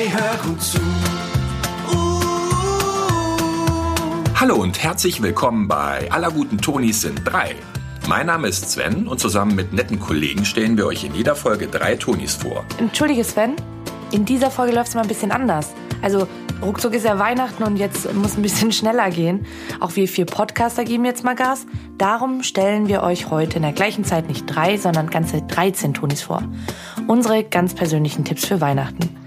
Hey, hör gut zu. Hallo und herzlich willkommen bei Aller guten Tonis sind drei. Mein Name ist Sven und zusammen mit netten Kollegen stellen wir euch in jeder Folge drei Tonis vor. Entschuldige Sven, in dieser Folge läuft es mal ein bisschen anders. Also ruckzuck ist ja Weihnachten und jetzt muss ein bisschen schneller gehen. Auch wir vier Podcaster geben jetzt mal Gas. Darum stellen wir euch heute in der gleichen Zeit nicht drei, sondern ganze 13 Tonis vor. Unsere ganz persönlichen Tipps für Weihnachten.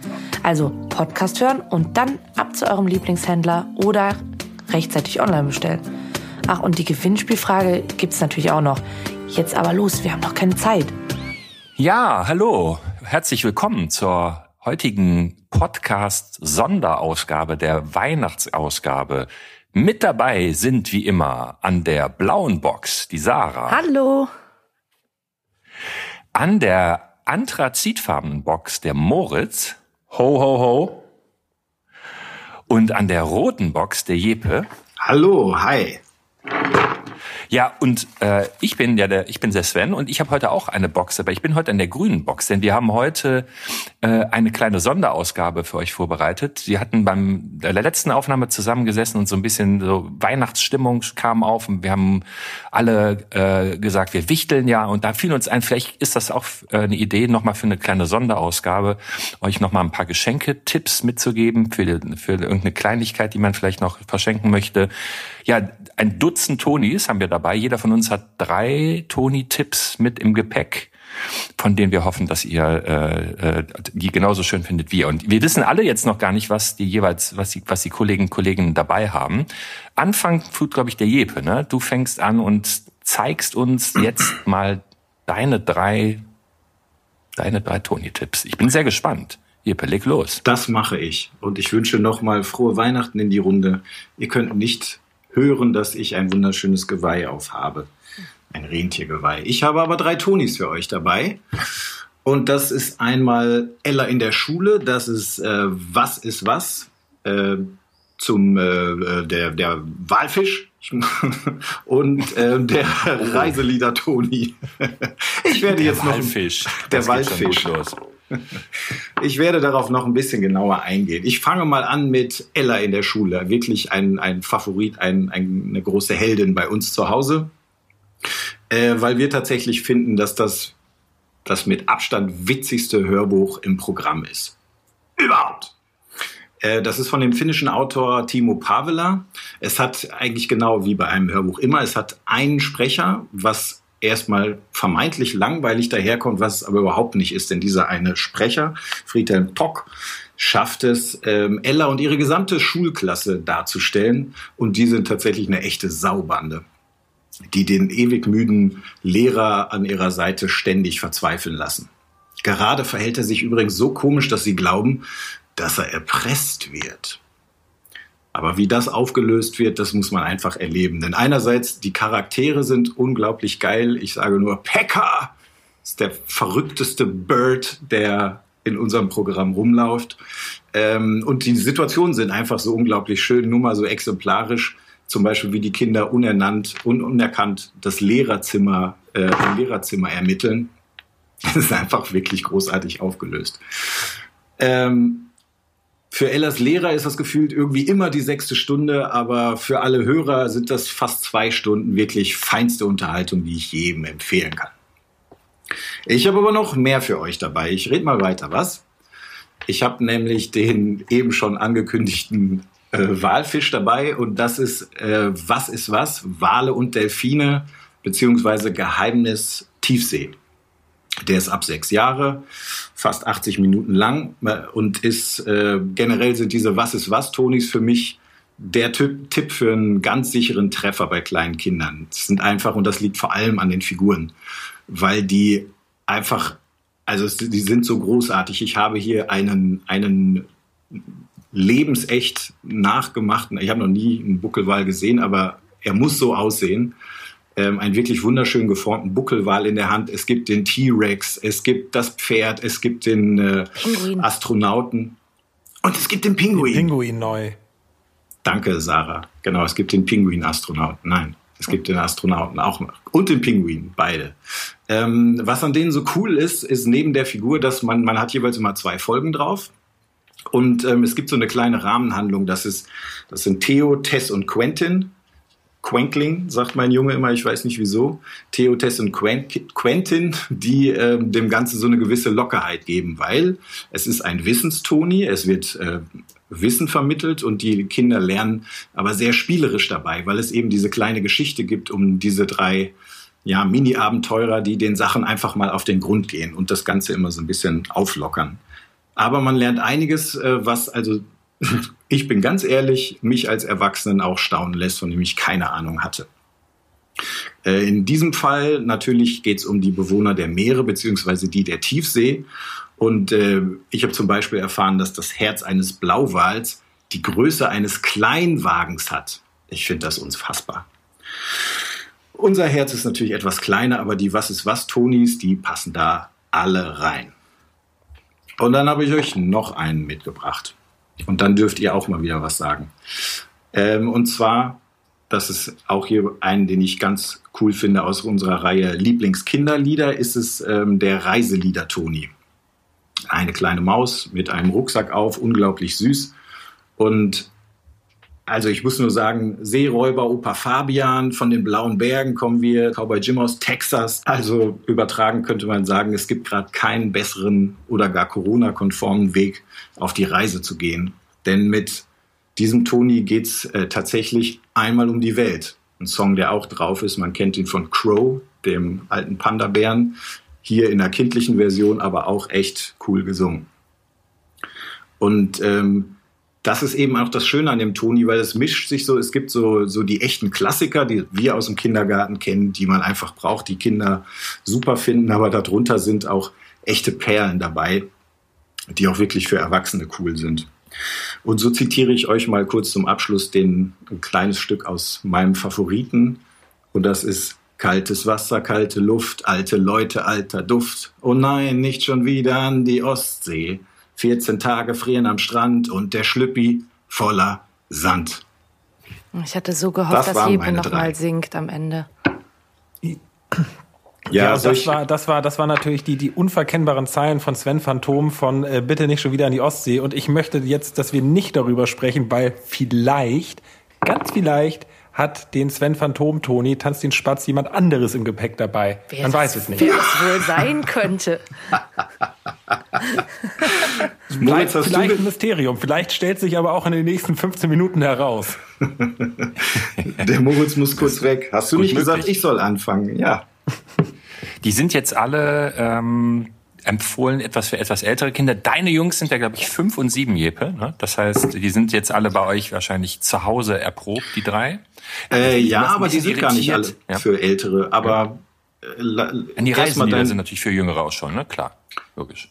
Also Podcast hören und dann ab zu eurem Lieblingshändler oder rechtzeitig online bestellen. Ach, und die Gewinnspielfrage gibt's natürlich auch noch. Jetzt aber los, wir haben noch keine Zeit. Ja, hallo. Herzlich willkommen zur heutigen Podcast-Sonderausgabe der Weihnachtsausgabe. Mit dabei sind wie immer an der blauen Box die Sarah. Hallo. An der anthrazitfarbenen Box der Moritz. Ho, ho, ho. Und an der roten Box der Jeppe. Hallo, hi. Ja, und äh, ich bin ja der, ich bin der Sven und ich habe heute auch eine Box, aber ich bin heute an der grünen Box, denn wir haben heute äh, eine kleine Sonderausgabe für euch vorbereitet. Wir hatten beim der letzten Aufnahme zusammengesessen und so ein bisschen so Weihnachtsstimmung kam auf und wir haben alle äh, gesagt, wir wichteln ja und da fiel uns ein, vielleicht ist das auch äh, eine Idee, nochmal für eine kleine Sonderausgabe, euch nochmal ein paar Geschenke-Tipps mitzugeben für, für irgendeine Kleinigkeit, die man vielleicht noch verschenken möchte. Ja, ein Dutzend Tonis haben wir dabei. Jeder von uns hat drei Toni-Tipps mit im Gepäck von denen wir hoffen, dass ihr äh, äh, die genauso schön findet wie ihr. Und wir wissen alle jetzt noch gar nicht, was die jeweils, was die, was die Kolleginnen und Kollegen dabei haben. Anfang tut, glaube ich, der Jepe. Ne? Du fängst an und zeigst uns jetzt mal deine drei, deine drei Toni-Tipps. Ich bin sehr gespannt. Jeppe, leg los. Das mache ich. Und ich wünsche nochmal frohe Weihnachten in die Runde. Ihr könnt nicht hören, dass ich ein wunderschönes Geweih aufhabe. Ein Rentiergeweih. Ich habe aber drei Tonis für euch dabei. Und das ist einmal Ella in der Schule, das ist äh, Was ist was äh, zum äh, der, der Walfisch und äh, der Reiselieder Toni. Ich werde Der jetzt noch Walfisch. der Das geht Ich werde darauf noch ein bisschen genauer eingehen. Ich fange mal an mit Ella in der Schule. Wirklich ein, ein Favorit, ein, ein, eine große Heldin bei uns zu Hause. Äh, weil wir tatsächlich finden, dass das das mit Abstand witzigste Hörbuch im Programm ist. Überhaupt. Äh, Das ist von dem finnischen Autor Timo Pavela. Es hat eigentlich genau wie bei einem Hörbuch immer, es hat einen Sprecher, was erstmal vermeintlich langweilig daherkommt, was es aber überhaupt nicht ist, denn dieser eine Sprecher, Friedhelm Tock, schafft es, ähm, Ella und ihre gesamte Schulklasse darzustellen und die sind tatsächlich eine echte Saubande die den ewig müden Lehrer an ihrer Seite ständig verzweifeln lassen. Gerade verhält er sich übrigens so komisch, dass sie glauben, dass er erpresst wird. Aber wie das aufgelöst wird, das muss man einfach erleben. Denn einerseits, die Charaktere sind unglaublich geil. Ich sage nur, Pekka ist der verrückteste Bird, der in unserem Programm rumläuft. Ähm, und die Situationen sind einfach so unglaublich schön, nur mal so exemplarisch. Zum Beispiel, wie die Kinder unernannt und unerkannt das Lehrerzimmer, äh, im Lehrerzimmer ermitteln. Das ist einfach wirklich großartig aufgelöst. Ähm, für Ellas Lehrer ist das gefühlt irgendwie immer die sechste Stunde, aber für alle Hörer sind das fast zwei Stunden wirklich feinste Unterhaltung, die ich jedem empfehlen kann. Ich habe aber noch mehr für euch dabei. Ich rede mal weiter, was? Ich habe nämlich den eben schon angekündigten äh, Walfisch dabei und das ist äh, Was ist was? Wale und Delfine beziehungsweise Geheimnis Tiefsee. Der ist ab sechs Jahre, fast 80 Minuten lang äh, und ist äh, generell sind diese Was ist was Tonis für mich der Tipp, Tipp für einen ganz sicheren Treffer bei kleinen Kindern. Es sind einfach und das liegt vor allem an den Figuren, weil die einfach also es, die sind so großartig. Ich habe hier einen einen lebensecht nachgemachten. Ich habe noch nie einen Buckelwal gesehen, aber er muss so aussehen ähm, einen wirklich wunderschön geformten Buckelwal in der Hand. Es gibt den T-Rex, es gibt das Pferd, es gibt den äh. Astronauten und es gibt den Pinguin. Pinguin neu. Danke, Sarah. Genau, es gibt den Pinguin-Astronauten. Nein, es gibt den Astronauten auch noch. Und den Pinguin, beide. Ähm, was an denen so cool ist, ist neben der Figur, dass man, man hat jeweils immer zwei Folgen drauf. Und ähm, es gibt so eine kleine Rahmenhandlung, das ist, das sind Theo, Tess und Quentin. Quenkling, sagt mein Junge immer, ich weiß nicht wieso. Theo, Tess und Quentin, die ähm, dem Ganzen so eine gewisse Lockerheit geben, weil es ist ein Wissenstoni, es wird äh, Wissen vermittelt und die Kinder lernen aber sehr spielerisch dabei, weil es eben diese kleine Geschichte gibt um diese drei ja, Mini-Abenteurer, die den Sachen einfach mal auf den Grund gehen und das Ganze immer so ein bisschen auflockern. Aber man lernt einiges, äh, was also, ich bin ganz ehrlich, mich als Erwachsenen auch staunen lässt, von dem ich keine Ahnung hatte. Äh, in diesem Fall natürlich geht es um die Bewohner der Meere beziehungsweise die der Tiefsee. Und äh, ich habe zum Beispiel erfahren, dass das Herz eines Blauwals die Größe eines Kleinwagens hat. Ich finde das unfassbar. Unser Herz ist natürlich etwas kleiner, aber die Was ist was Tonis, die passen da alle rein. Und dann habe ich euch noch einen mitgebracht. Und dann dürft ihr auch mal wieder was sagen. Ähm, und zwar, das ist auch hier einen, den ich ganz cool finde aus unserer Reihe Lieblingskinderlieder, ist es ähm, der Reiselieder Toni. Eine kleine Maus mit einem Rucksack auf, unglaublich süß. Und also ich muss nur sagen, Seeräuber, Opa Fabian, von den Blauen Bergen kommen wir, Cowboy Jim aus Texas. Also übertragen könnte man sagen, es gibt gerade keinen besseren oder gar Corona-konformen Weg, auf die Reise zu gehen. Denn mit diesem Toni geht's äh, tatsächlich einmal um die Welt. Ein Song, der auch drauf ist, man kennt ihn von Crow, dem alten Panda-Bären. Hier in der kindlichen Version, aber auch echt cool gesungen. Und ähm, das ist eben auch das Schöne an dem Toni, weil es mischt sich so, es gibt so, so die echten Klassiker, die wir aus dem Kindergarten kennen, die man einfach braucht, die Kinder super finden, aber darunter sind auch echte Perlen dabei, die auch wirklich für Erwachsene cool sind. Und so zitiere ich euch mal kurz zum Abschluss den, ein kleines Stück aus meinem Favoriten. Und das ist Kaltes Wasser, kalte Luft, alte Leute, alter Duft. Oh nein, nicht schon wieder an die Ostsee. 14 Tage frieren am Strand und der Schlüppi voller Sand. Ich hatte so gehofft, das dass Jeppe noch drei. mal singt am Ende. Ja, ja das, war, das, war, das war natürlich die, die unverkennbaren Zeilen von Sven Phantom von äh, Bitte nicht schon wieder an die Ostsee. Und ich möchte jetzt, dass wir nicht darüber sprechen, weil vielleicht, ganz vielleicht, hat den Sven Phantom Toni Tanzt den Spatz jemand anderes im Gepäck dabei. Wer Man weiß es nicht. Wer es wohl sein könnte. vielleicht vielleicht ein Mysterium. Vielleicht stellt sich aber auch in den nächsten 15 Minuten heraus. Der Moritz muss kurz weg. Hast du nicht gesagt, ich soll anfangen? Ja. Die sind jetzt alle ähm, empfohlen, etwas für etwas ältere Kinder. Deine Jungs sind ja, glaube ich, fünf und sieben Jeppe. Ne? Das heißt, die sind jetzt alle bei euch wahrscheinlich zu Hause erprobt, die drei. Äh, ja, aber die sind gar nicht alle ja. für Ältere. Aber ja. äh, die Reiselieder sind natürlich für Jüngere auch schon, ne? Klar, logisch.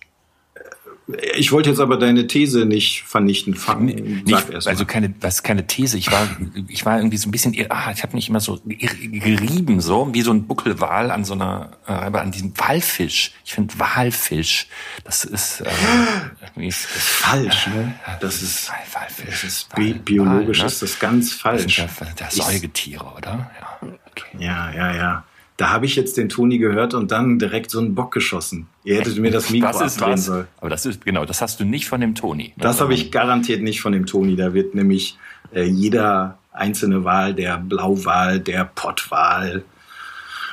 Ich wollte jetzt aber deine These nicht vernichten. Fang, nee, nicht, also keine, was keine These. Ich war, ich war irgendwie so ein bisschen, ah, ich habe mich immer so gerieben, so wie so ein Buckelwal an so einer, äh, an diesem Walfisch. Ich finde Walfisch, das ist, äh, ist, ist falsch. Ne? Das ist, Walfisch. Das ist bi biologisch Wal, ne? ist das ganz falsch. Das sind ja, Säugetiere, oder? Ja, okay. ja, ja. ja da habe ich jetzt den Toni gehört und dann direkt so einen Bock geschossen. Ihr hättet mir das Mikro das abdrehen sollen. Aber das ist, genau, das hast du nicht von dem Toni. Ne? Das habe ich garantiert nicht von dem Toni. Da wird nämlich äh, jeder einzelne Wahl, der Blauwahl, der Pottwahl.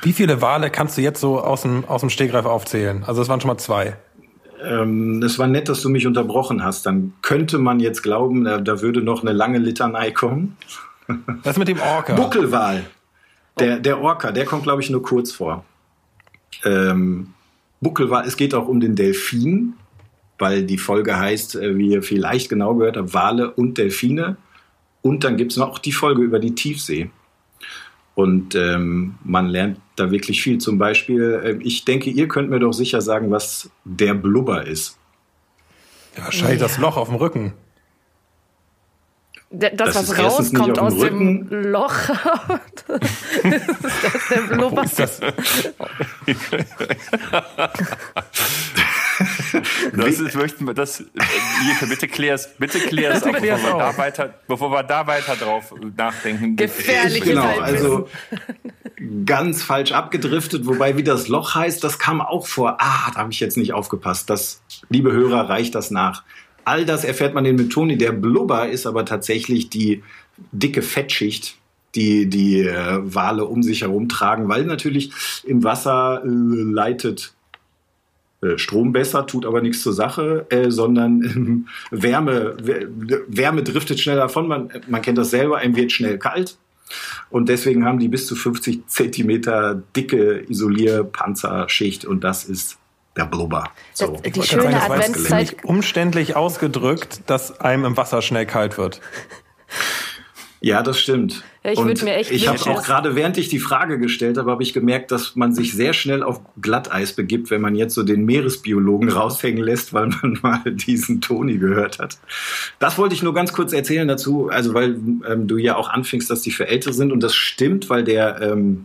Wie viele Wale kannst du jetzt so aus dem, aus dem Stegreif aufzählen? Also es waren schon mal zwei. Ähm, es war nett, dass du mich unterbrochen hast. Dann könnte man jetzt glauben, da, da würde noch eine lange Litanei kommen. Was mit dem Orca? Buckelwal. Der, der Orca, der kommt, glaube ich, nur kurz vor. Ähm, Buckelwal, es geht auch um den Delfin, weil die Folge heißt, äh, wie ihr vielleicht genau gehört habt, Wale und Delfine. Und dann gibt es noch die Folge über die Tiefsee. Und ähm, man lernt da wirklich viel. Zum Beispiel, äh, ich denke, ihr könnt mir doch sicher sagen, was der Blubber ist. Ja, wahrscheinlich ja. das Loch auf dem Rücken. Das, das was rauskommt aus dem Loch. das ist der Blubber. Ist das? das ist, möchten das, Jeke, bitte klär's, bitte klär's auch, bevor wir, da weiter, bevor wir da weiter drauf nachdenken. Gefährlich. Genau, also ganz falsch abgedriftet, wobei wie das Loch heißt, das kam auch vor. Ah, da habe ich jetzt nicht aufgepasst. Das, liebe Hörer, reicht das nach. All das erfährt man dem Toni. Der Blubber ist aber tatsächlich die dicke Fettschicht, die die äh, Wale um sich herum tragen, weil natürlich im Wasser äh, leitet äh, Strom besser, tut aber nichts zur Sache, äh, sondern Wärme, Wärme driftet schneller davon. Man, man kennt das selber, einem wird schnell kalt. Und deswegen haben die bis zu 50 Zentimeter dicke Isolierpanzerschicht und das ist der Blubber. So. Das, die schöne sagen, Adventszeit. Umständlich ausgedrückt, dass einem im Wasser schnell kalt wird. Ja, das stimmt. Ja, ich würde mir echt ich habe auch gerade, während ich die Frage gestellt habe, habe ich gemerkt, dass man sich sehr schnell auf Glatteis begibt, wenn man jetzt so den Meeresbiologen raushängen lässt, weil man mal diesen Toni gehört hat. Das wollte ich nur ganz kurz erzählen dazu, also weil ähm, du ja auch anfingst, dass die für Ältere sind und das stimmt, weil der ähm,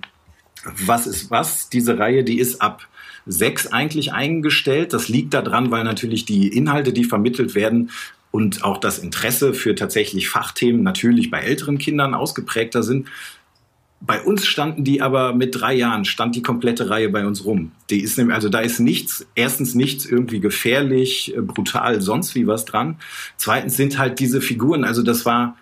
Was ist was, diese Reihe, die ist ab sechs eigentlich eingestellt. Das liegt daran, weil natürlich die Inhalte, die vermittelt werden, und auch das Interesse für tatsächlich Fachthemen natürlich bei älteren Kindern ausgeprägter sind. Bei uns standen die aber mit drei Jahren, stand die komplette Reihe bei uns rum. Die ist nämlich, also da ist nichts, erstens nichts irgendwie gefährlich, äh, brutal, sonst wie was dran. Zweitens sind halt diese Figuren, also das war,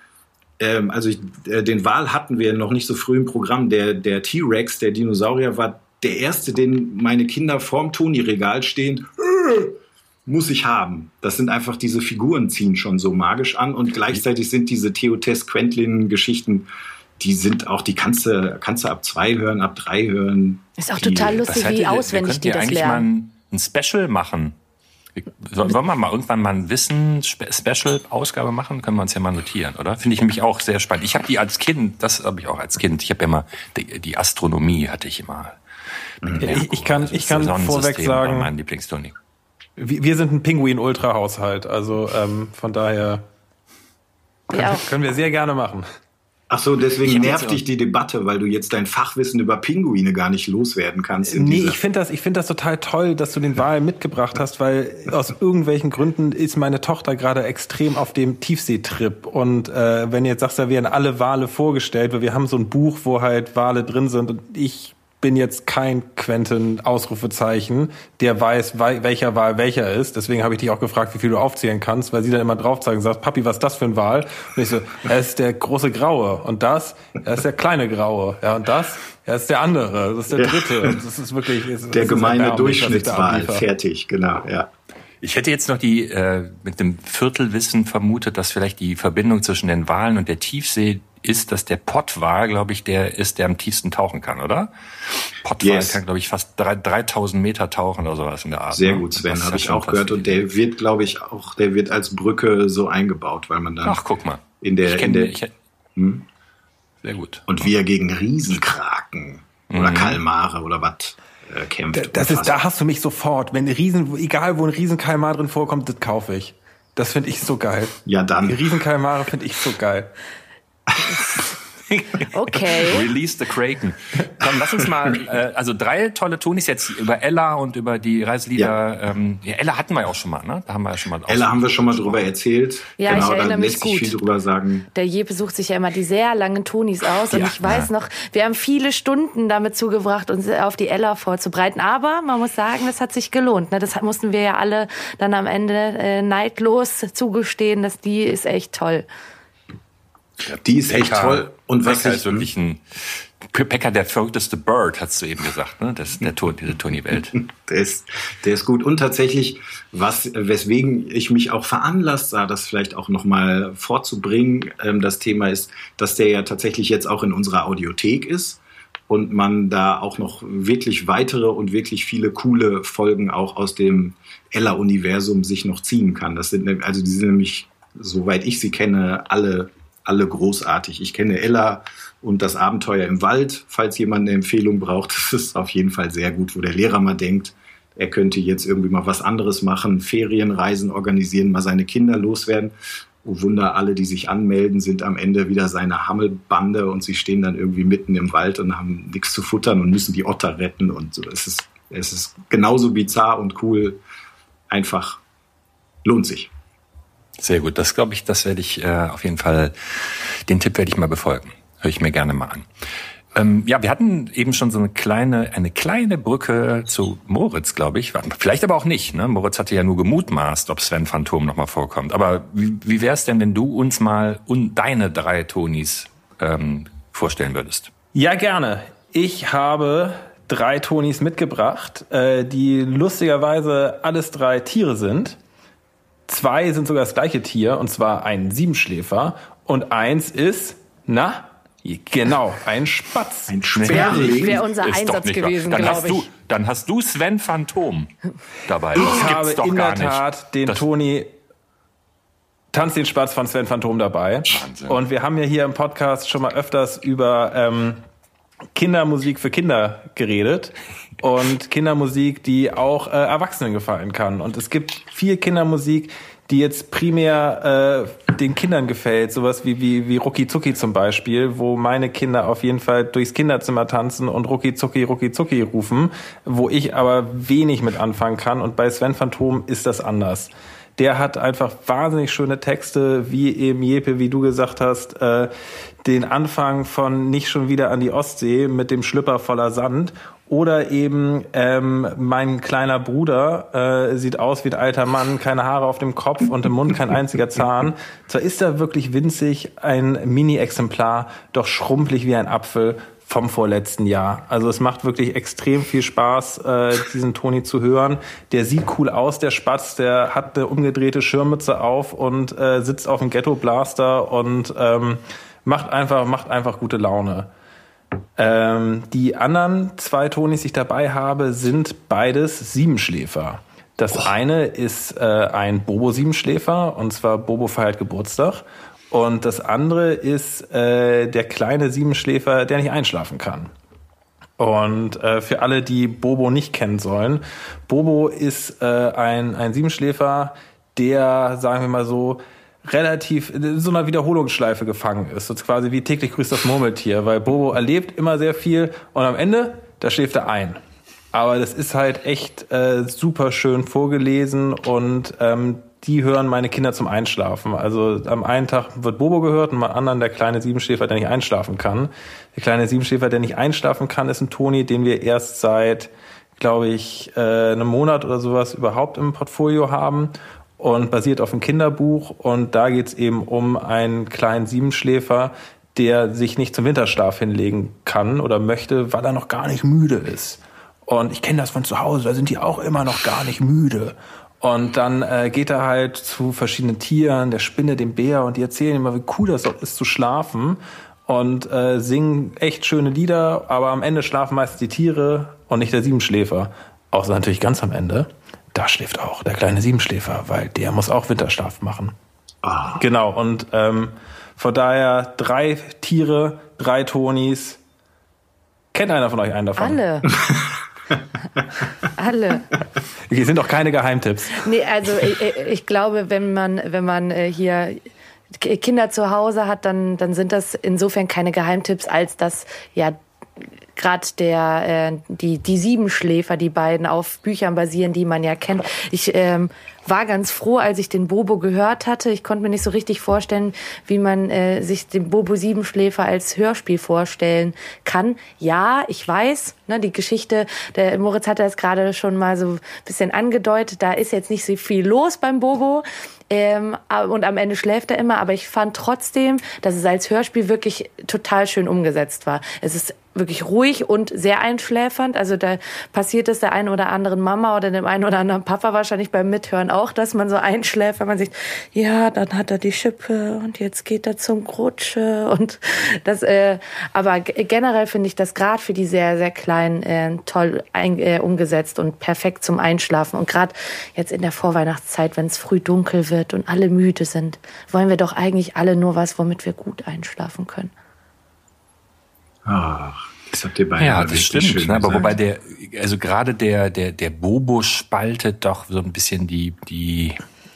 ähm, also ich, äh, den Wal hatten wir noch nicht so früh im Programm. Der, der T-Rex, der Dinosaurier, war der erste, den meine Kinder vorm Toni-Regal stehend, äh, muss ich haben. Das sind einfach diese Figuren ziehen schon so magisch an und gleichzeitig sind diese Theotes Quentlin Geschichten, die sind auch, die kannst du, kannst du ab zwei hören, ab drei hören. Ist auch die, total lustig, wie auswendig die das lernen. Mal ein Special machen. Sollen wir mal irgendwann mal ein Wissen-Special-Ausgabe machen? Können wir uns ja mal notieren, oder? Finde ich nämlich auch sehr spannend. Ich habe die als Kind, das habe ich auch als Kind, ich habe ja immer, die, die, Astronomie hatte ich immer. Ich, ich kann, ich kann vorweg sagen, mein Lieblingstoni. Wir sind ein Pinguin-Ultra-Haushalt, also ähm, von daher können, ja. können wir sehr gerne machen. Ach so, deswegen nervt dich die Debatte, weil du jetzt dein Fachwissen über Pinguine gar nicht loswerden kannst. Nee, ich finde das, ich finde das total toll, dass du den Wal mitgebracht hast, weil aus irgendwelchen Gründen ist meine Tochter gerade extrem auf dem Tiefseetrip. Und äh, wenn du jetzt sagst, da werden alle Wale vorgestellt, weil wir haben so ein Buch, wo halt Wale drin sind und ich bin jetzt kein Quentin-Ausrufezeichen, der weiß, welcher Wahl welcher ist. Deswegen habe ich dich auch gefragt, wie viel du aufzählen kannst, weil sie dann immer drauf zeigen und sagt, Papi, was ist das für ein Wahl? Und ich so, er ist der große Graue. Und das, er ist der kleine Graue. Ja, und das, er ist der andere. Das ist der ja. dritte. Und das ist wirklich, es, der gemeine Durchschnittswahl. Fertig, genau, ja. Ich hätte jetzt noch die äh, mit dem Viertelwissen vermutet, dass vielleicht die Verbindung zwischen den Wahlen und der Tiefsee ist, dass der Pottwal, glaube ich, der ist, der am tiefsten tauchen kann, oder? Pottwal yes. kann, glaube ich, fast 3000 Meter tauchen oder sowas in der Art. Sehr ne? gut, Sven, habe ich auch gehört. Und der wird, glaube ich, auch, der wird als Brücke so eingebaut, weil man dann. Ach, guck mal. In der, kenn, in der, ich, hm? Sehr gut. Und wie er gegen Riesenkraken mhm. oder Kalmare oder was äh, kämpft. Das ist, da hast du mich sofort. Wenn Riesen, egal wo ein Riesenkalmar drin vorkommt, das kaufe ich. Das finde ich so geil. Ja, dann. Die Riesenkalmare finde ich so geil. Okay. Release the Kraken. Komm, lass uns mal, äh, also drei tolle Tonis jetzt über Ella und über die Reiselieder. Ja. Ähm, ja, Ella hatten wir ja auch schon mal, ne? Da haben wir ja schon mal. Ella haben wir schon mal drüber erzählt. Ja, genau, ich erinnere da mich gut. viel drüber sagen. Der Jeppe sucht sich ja immer die sehr langen Tonis aus. Und ja, ich weiß ja. noch, wir haben viele Stunden damit zugebracht, uns auf die Ella vorzubereiten. Aber man muss sagen, das hat sich gelohnt. Ne? Das mussten wir ja alle dann am Ende äh, neidlos zugestehen, dass die ist echt toll. Die ist echt toll. Und was Becker ist wirklich ein Pekka der verrückteste Bird, hast du eben gesagt, ne? Das ist der Ton, diese Tony-Welt. der ist, der ist gut. Und tatsächlich, was, weswegen ich mich auch veranlasst sah, das vielleicht auch nochmal vorzubringen, ähm, das Thema ist, dass der ja tatsächlich jetzt auch in unserer Audiothek ist und man da auch noch wirklich weitere und wirklich viele coole Folgen auch aus dem Ella-Universum sich noch ziehen kann. Das sind, also die sind nämlich, soweit ich sie kenne, alle alle großartig. Ich kenne Ella und das Abenteuer im Wald. Falls jemand eine Empfehlung braucht, das ist auf jeden Fall sehr gut, wo der Lehrer mal denkt, er könnte jetzt irgendwie mal was anderes machen, Ferienreisen organisieren, mal seine Kinder loswerden. Oh Wunder, alle, die sich anmelden, sind am Ende wieder seine Hammelbande und sie stehen dann irgendwie mitten im Wald und haben nichts zu futtern und müssen die Otter retten und so. Es ist, es ist genauso bizarr und cool. Einfach lohnt sich. Sehr gut. Das glaube ich, das werde ich äh, auf jeden Fall, den Tipp werde ich mal befolgen. Höre ich mir gerne mal an. Ähm, ja, wir hatten eben schon so eine kleine, eine kleine Brücke zu Moritz, glaube ich. Vielleicht aber auch nicht. Ne? Moritz hatte ja nur gemutmaßt, ob Sven Phantom nochmal vorkommt. Aber wie, wie wäre es denn, wenn du uns mal un deine drei Tonis ähm, vorstellen würdest? Ja, gerne. Ich habe drei Tonis mitgebracht, äh, die lustigerweise alles drei Tiere sind. Zwei sind sogar das gleiche Tier, und zwar ein Siebenschläfer. Und eins ist, na, Genau, ein Spatz. Ein Sperling. Wäre unser Ist Einsatz gewesen, dann glaube hast du, ich. Dann hast du Sven Phantom dabei. Ich Das gibt's habe doch in der Tat nicht. den Das- Toni Tanz den Spatz von Sven Phantom dabei. Wahnsinn. Und wir haben ja hier im Podcast schon mal öfters über ähm, Kindermusik für Kinder geredet. Und Kindermusik, die auch äh, Erwachsenen gefallen kann. Und es gibt viel Kindermusik, die jetzt primär äh, den Kindern gefällt. Sowas wie, wie, wie Rucki Zucki zum Beispiel, wo meine Kinder auf jeden Fall durchs Kinderzimmer tanzen und Rucki Zucki, Rucki Zucki rufen, wo ich aber wenig mit anfangen kann. Und bei Sven Phantom ist das anders. Der hat einfach wahnsinnig schöne Texte, wie eben Jepe, wie du gesagt hast, äh, den Anfang von Nicht schon wieder an die Ostsee mit dem Schlüpper voller Sand. Oder eben ähm, mein kleiner Bruder äh, sieht aus wie ein alter Mann, keine Haare auf dem Kopf und im Mund kein einziger Zahn. Zwar ist er wirklich winzig, ein Mini-Exemplar, doch schrumpelig wie ein Apfel vom vorletzten Jahr. Also es macht wirklich extrem viel Spaß, äh, diesen Toni zu hören. Der sieht cool aus, der Spatz, der hat eine umgedrehte Schirmmütze auf und äh, sitzt auf dem Ghetto Blaster und ähm, macht einfach macht einfach gute Laune. Ähm, die anderen zwei Tonis, die ich dabei habe, sind beides Siebenschläfer. Das eine ist äh, ein Bobo-Siebenschläfer, und zwar Bobo feiert Geburtstag. Und das andere ist äh, der kleine Siebenschläfer, der nicht einschlafen kann. Und äh, für alle, die Bobo nicht kennen sollen, Bobo ist äh, ein, ein Siebenschläfer, der, sagen wir mal so, relativ in so einer Wiederholungsschleife gefangen ist. So quasi wie täglich grüßt das Murmeltier, weil Bobo erlebt immer sehr viel und am Ende, da schläft er ein. Aber das ist halt echt äh, super schön vorgelesen und ähm, die hören meine Kinder zum Einschlafen. Also am einen Tag wird Bobo gehört und am anderen der kleine Siebenschläfer, der nicht einschlafen kann. Der kleine Siebenschläfer, der nicht einschlafen kann, ist ein Toni, den wir erst seit, glaube ich, äh, einem Monat oder sowas überhaupt im Portfolio haben und basiert auf einem Kinderbuch. Und da geht's eben um einen kleinen Siebenschläfer, der sich nicht zum Winterschlaf hinlegen kann oder möchte, weil er noch gar nicht müde ist. Und ich kenne das von zu Hause, da sind die auch immer noch gar nicht müde. Und dann äh, geht er halt zu verschiedenen Tieren, der Spinne, dem Bär, und die erzählen immer, wie cool das ist zu schlafen. Und äh, singen echt schöne Lieder, aber am Ende schlafen meistens die Tiere und nicht der Siebenschläfer. Außer natürlich ganz am Ende. Da schläft auch der kleine Siebenschläfer, weil der muss auch Winterschlaf machen. Ah. Genau, und ähm, von daher drei Tiere, drei Tonis. Kennt einer von euch einen davon? Alle. Alle. Hier sind doch keine Geheimtipps. Nee, also ich, ich glaube, wenn man, wenn man äh, hier Kinder zu Hause hat, dann, dann sind das insofern keine Geheimtipps, als dass ja gerade der äh, die die Siebenschläfer, die beiden auf Büchern basieren, die man ja kennt. Ich ähm, war ganz froh, als ich den Bobo gehört hatte. Ich konnte mir nicht so richtig vorstellen, wie man äh, sich den Bobo Siebenschläfer als Hörspiel vorstellen kann. Ja, ich weiß, ne, die Geschichte, der Moritz hatte das gerade schon mal so ein bisschen angedeutet, da ist jetzt nicht so viel los beim Bobo. Ähm, und am Ende schläft er immer, aber ich fand trotzdem, dass es als Hörspiel wirklich total schön umgesetzt war. Es ist wirklich ruhig und sehr einschläfernd. Also da passiert es der einen oder anderen Mama oder dem einen oder anderen Papa wahrscheinlich beim Mithören auch, dass man so einschläft, wenn man sich, ja, dann hat er die Schippe und jetzt geht er zum Grutsche und das, äh, aber generell finde ich das gerade für die sehr, sehr kleinen äh, toll ein, äh, umgesetzt und perfekt zum Einschlafen. Und gerade jetzt in der Vorweihnachtszeit, wenn es früh dunkel wird und alle müde sind, wollen wir doch eigentlich alle nur was, womit wir gut einschlafen können. Ach, das habt ihr beide Ja, das stimmt. schön Ne? Aber gesagt. wobei der, also gerade der, der, der Bobo spaltet doch so ein bisschen die, die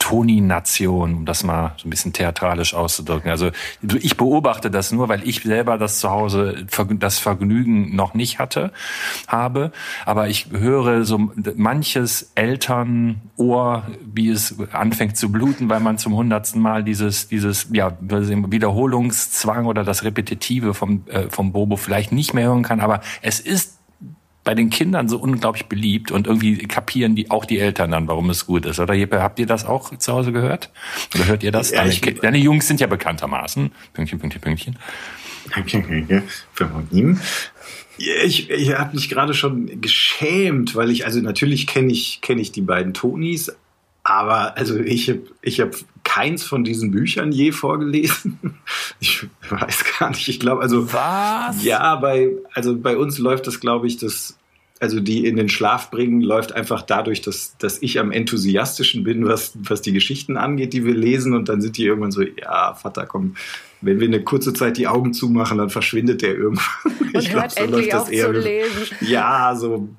Toni-Nation, um das mal so ein bisschen theatralisch auszudrücken. Also ich beobachte das nur, weil ich selber das zu Hause das Vergnügen noch nicht hatte, habe. Aber ich höre so manches Elternohr, wie es anfängt zu bluten, weil man zum hundertsten Mal dieses, dieses ja, Wiederholungszwang oder das Repetitive vom, äh, vom Bobo vielleicht nicht mehr hören kann. Aber es ist bei den Kindern so unglaublich beliebt und irgendwie kapieren die auch die Eltern dann, warum es gut ist. Oder habt ihr das auch zu Hause gehört? Oder hört ihr das? Ja, deine, deine Jungs sind ja bekanntermaßen. Pünktchen, Pünktchen, Pünktchen. Von ihm. Ich, ich habe mich gerade schon geschämt, weil ich, also natürlich kenne ich, kenne ich die beiden Tonis, aber also ich habe ich hab keins von diesen Büchern je vorgelesen. Ich weiß gar nicht. Ich glaube, also. Was? Ja, bei, also bei uns läuft das, glaube ich, das, also die in den Schlaf bringen, läuft einfach dadurch, dass, dass ich am enthusiastischen bin, was, was die Geschichten angeht, die wir lesen. Und dann sind die irgendwann so, ja, Vater, komm, wenn wir eine kurze Zeit die Augen zumachen, dann verschwindet der irgendwann. Und ich hört glaub, so endlich auf zu lesen. Ja, so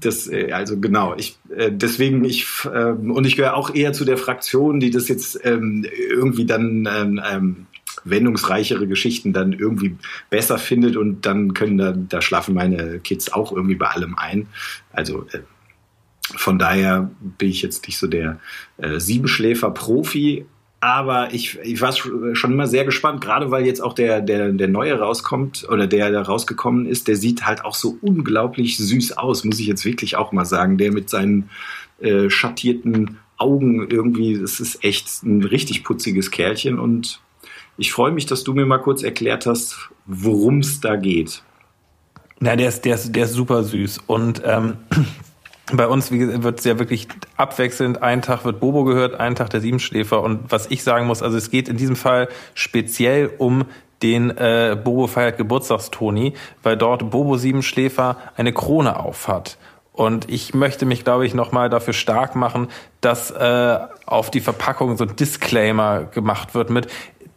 das, äh, also genau, ich, äh, deswegen ich, ähm, und ich gehöre auch eher zu der Fraktion, die das jetzt ähm, irgendwie dann ähm, ähm, wendungsreichere Geschichten dann irgendwie besser findet und dann können da, da schlafen meine Kids auch irgendwie bei allem ein. Also äh, von daher bin ich jetzt nicht so der äh, Siebenschläfer-Profi, aber ich, ich war schon immer sehr gespannt, gerade weil jetzt auch der, der, der neue rauskommt oder der da rausgekommen ist, der sieht halt auch so unglaublich süß aus, muss ich jetzt wirklich auch mal sagen. Der mit seinen äh, schattierten Augen irgendwie, das ist echt ein richtig putziges Kerlchen und ich freue mich, dass du mir mal kurz erklärt hast, worum es da geht. Na, der ist, der ist, der ist super süß und ähm, bei uns wird es ja wirklich abwechselnd. Ein Tag wird Bobo gehört, ein Tag der Siebenschläfer. Und was ich sagen muss, also es geht in diesem Fall speziell um den äh, Bobo feiert Geburtstagstoni, weil dort Bobo Siebenschläfer eine Krone aufhat. Und ich möchte mich, glaube ich, nochmal dafür stark machen, dass äh, auf die Verpackung so ein Disclaimer gemacht wird mit,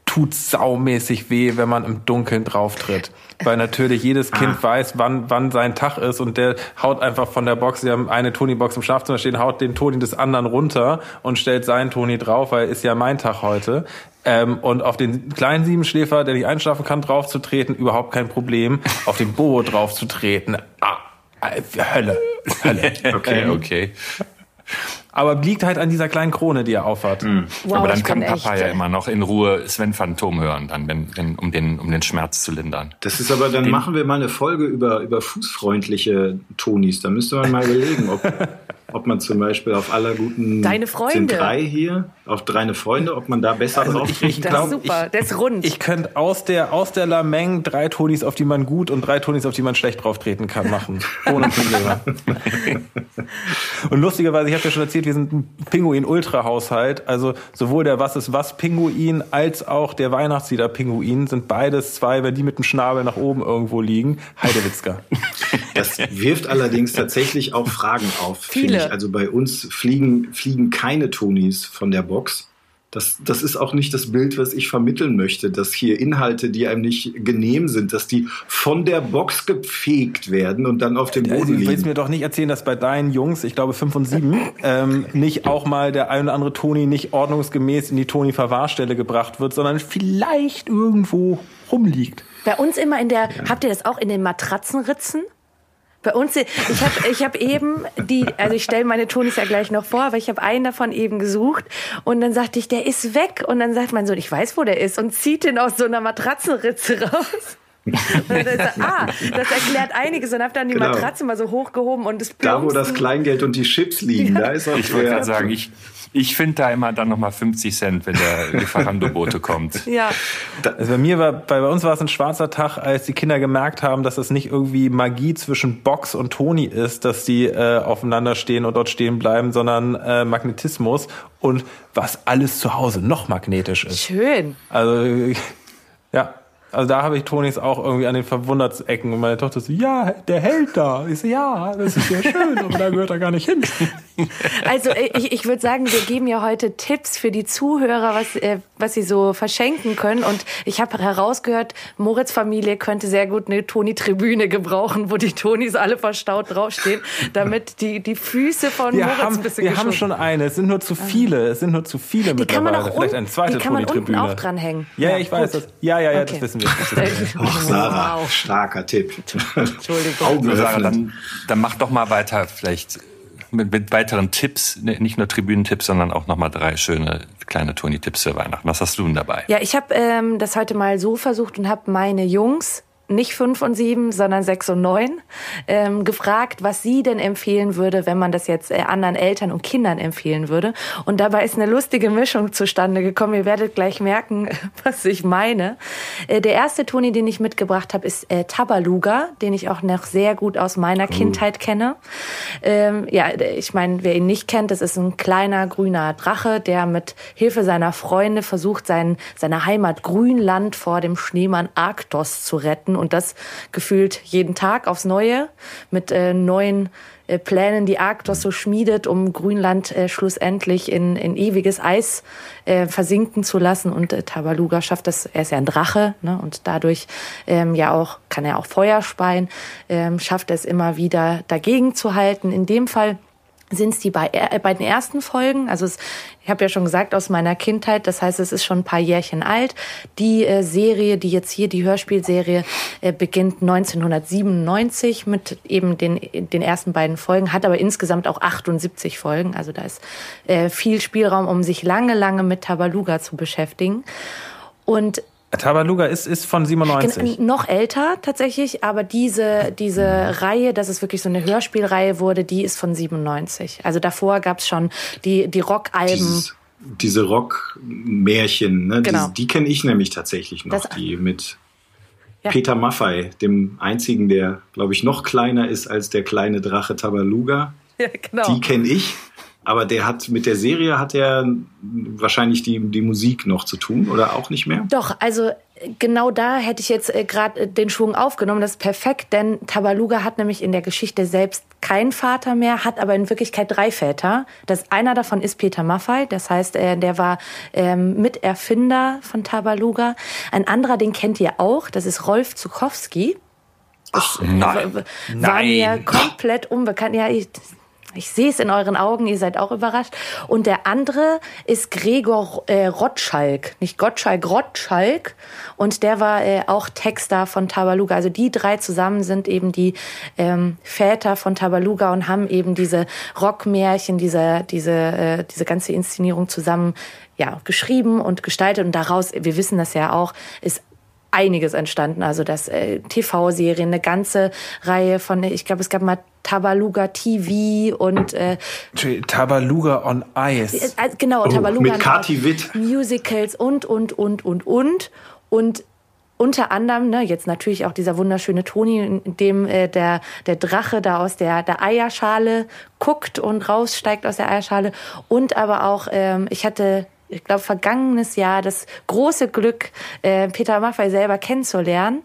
tut saumäßig weh, wenn man im Dunkeln drauftritt. Weil natürlich jedes Kind ah. weiß, wann, wann sein Tag ist und der haut einfach von der Box, sie haben eine Toni-Box im Schlafzimmer stehen, haut den Toni des anderen runter und stellt seinen Toni drauf, weil ist ja mein Tag heute. Ähm, und auf den kleinen Siebenschläfer, der nicht einschlafen kann, draufzutreten, überhaupt kein Problem. Auf den Bobo draufzutreten, ah, äh, Hölle. Hölle. Okay, okay aber liegt halt an dieser kleinen Krone, die er aufhat. Mhm. Wow, aber dann kann Papa echt, ja immer noch in Ruhe Sven Phantom hören, dann, wenn, wenn, um, den, um den Schmerz zu lindern. Das ist aber, dann den, machen wir mal eine Folge über, über fußfreundliche Tonis. Da müsste man mal überlegen, ob, ob man zum Beispiel auf aller guten Deine Freunde. sind drei hier, auf deine Freunde, ob man da besser also drauf ich, ich Das ist super, ich, der ist rund. Ich könnte aus der, aus der Lameng drei Tonis, auf die man gut und drei Tonis, auf die man schlecht drauf treten kann, machen. Ohne Probleme. und lustigerweise, ich habe ja schon erzählt, wir sind ein Pinguin-Ultra-Haushalt. Also sowohl der Was ist was Pinguin als auch der Weihnachtslieder Pinguin sind beides zwei, wenn die mit dem Schnabel nach oben irgendwo liegen. Heidewitzka. Das wirft allerdings tatsächlich auch Fragen auf. Viele nicht. Also bei uns fliegen, fliegen keine Tonis von der Box. Das, das ist auch nicht das Bild, was ich vermitteln möchte, dass hier Inhalte, die einem nicht genehm sind, dass die von der Box gepfegt werden und dann auf dem Boden also, liegen. Du willst mir doch nicht erzählen, dass bei deinen Jungs, ich glaube fünf und sieben, ähm, nicht auch mal der ein oder andere Toni nicht ordnungsgemäß in die Toni-Verwahrstelle gebracht wird, sondern vielleicht irgendwo rumliegt. Bei uns immer in der, ja. habt ihr das auch in den Matratzenritzen? Bei uns, ich habe ich hab eben die, also ich stelle meine Tonis ja gleich noch vor, aber ich habe einen davon eben gesucht und dann sagte ich, der ist weg und dann sagt mein Sohn, ich weiß, wo der ist und zieht den aus so einer Matratzenritze raus. Ah, das erklärt einiges. Und habe dann die genau. Matratze mal so hochgehoben und das Da, wo das Kleingeld und die Chips liegen, ja. da ist auch Ich wollte gerade sagen, ich, ich finde da immer dann nochmal 50 Cent, wenn der Lieferando-Bote kommt. Ja. Also bei mir war, bei uns war es ein schwarzer Tag, als die Kinder gemerkt haben, dass es nicht irgendwie Magie zwischen Box und Toni ist, dass die äh, aufeinander stehen und dort stehen bleiben, sondern äh, Magnetismus und was alles zu Hause noch magnetisch ist. Schön. Also ja, also da habe ich Tonis auch irgendwie an den Verwundertsecken und meine Tochter so, ja, der hält da. Ich so, ja, das ist ja schön, aber da gehört er gar nicht hin. Also äh, ich, ich würde sagen, wir geben ja heute Tipps für die Zuhörer, was, äh, was sie so verschenken können. Und ich habe herausgehört, Moritz Familie könnte sehr gut eine Toni-Tribüne gebrauchen, wo die Tonis alle verstaut draufstehen, damit die, die Füße von wir Moritz haben, ein bisschen Wir haben schon eine. Es sind nur zu viele. Es sind nur zu viele Die kann man mittlerweile. auch Vielleicht unten- eine zweite die kann man unten Toni-Tribüne. auch dranhängen. Ja, Ja, ich weiß das. Ja, ja, ja, Okay. das wissen wir. Das wissen wir. Och, Sarah, Wow. starker Tipp. Entschuldigung. Augen Sarah, öffnen. dann, dann mach doch mal weiter, vielleicht mit, mit weiteren Tipps, ne, nicht nur Tribünentipps, sondern auch nochmal drei schöne kleine Toni-Tipps für Weihnachten. Was hast du denn dabei? Ja, ich habe ähm, das heute mal so versucht und habe meine Jungs nicht fünf und sieben, sondern sechs und neun, ähm, gefragt, was sie denn empfehlen würde, wenn man das jetzt äh, anderen Eltern und Kindern empfehlen würde. Und dabei ist eine lustige Mischung zustande gekommen. Ihr werdet gleich merken, was ich meine. Äh, der erste Toni, den ich mitgebracht habe, ist äh, Tabaluga, den ich auch noch sehr gut aus meiner Kindheit kenne. Ähm, ja, ich meine, wer ihn nicht kennt, das ist ein kleiner grüner Drache, der mit Hilfe seiner Freunde versucht, sein, seine Heimat Grünland vor dem Schneemann Arktos zu retten und das gefühlt jeden Tag aufs Neue mit äh, neuen äh, Plänen, die Arktos so schmiedet, um Grünland äh, schlussendlich in, in ewiges Eis äh, versinken zu lassen. Und äh, Tabaluga schafft das, er ist ja ein Drache, ne? und dadurch ähm, ja auch, kann er auch Feuer speien, ähm, schafft es immer wieder dagegen zu halten. In dem Fall sind es die bei, äh, bei den ersten Folgen. Also es, ich habe ja schon gesagt, aus meiner Kindheit, das heißt, es ist schon ein paar Jährchen alt. Die äh, Serie, die jetzt hier, die Hörspielserie, äh, beginnt 1997 mit eben den, den ersten beiden Folgen, hat aber insgesamt auch 78 Folgen. Also da ist äh, viel Spielraum, um sich lange, lange mit Tabaluga zu beschäftigen. Und Tabaluga ist, ist von 97. Gen- Noch älter tatsächlich, aber diese, diese Reihe, dass es wirklich so eine Hörspielreihe wurde, die ist von 97. Also davor gab's schon die, die Rockalben. Diese Rock-Märchen, ne? Genau. die, die kenne ich nämlich tatsächlich noch, Das- die mit Ja. Peter Maffei, dem einzigen, der, glaube ich, noch kleiner ist als der kleine Drache Tabaluga. Ja, genau. Die kenne ich, aber der hat mit der Serie hat er wahrscheinlich die, die Musik noch zu tun oder auch nicht mehr. Doch, also äh, genau da hätte ich jetzt äh, gerade den Schwung aufgenommen. Das ist perfekt, denn Tabaluga hat nämlich in der Geschichte selbst keinen Vater mehr, hat aber in Wirklichkeit drei Väter. Das einer davon ist Peter Maffei, das heißt, äh, der war ähm, Miterfinder von Tabaluga. Ein anderer, den kennt ihr auch, das ist Rolf Zukowski. Ach, nein. War mir Nein. komplett unbekannt. Ja, ich, ich sehe es in euren Augen, ihr seid auch überrascht. Und der andere ist Gregor äh, Rotschalk, nicht Gottschalk, Rotschalk. Und der war äh, auch Texter von Tabaluga. Also die drei zusammen sind eben die ähm, Väter von Tabaluga und haben eben diese Rockmärchen, diese, diese, äh, diese ganze Inszenierung zusammen ja, geschrieben und gestaltet. Und daraus, wir wissen das ja auch, ist einiges entstanden. Also das äh, TV-Serien, eine ganze Reihe von, ich glaube, es gab mal Tabaluga TV und äh, Tabaluga on Ice. äh, genau, Oh, Tabaluga mit Kati Witt. Musicals und und und und und und unter anderem, ne, jetzt natürlich auch dieser wunderschöne Toni, in dem äh, der, der Drache da aus der, der Eierschale guckt und raussteigt aus der Eierschale. Und aber auch, ähm, ich hatte, ich glaube, vergangenes Jahr das große Glück, äh, Peter Maffay selber kennenzulernen.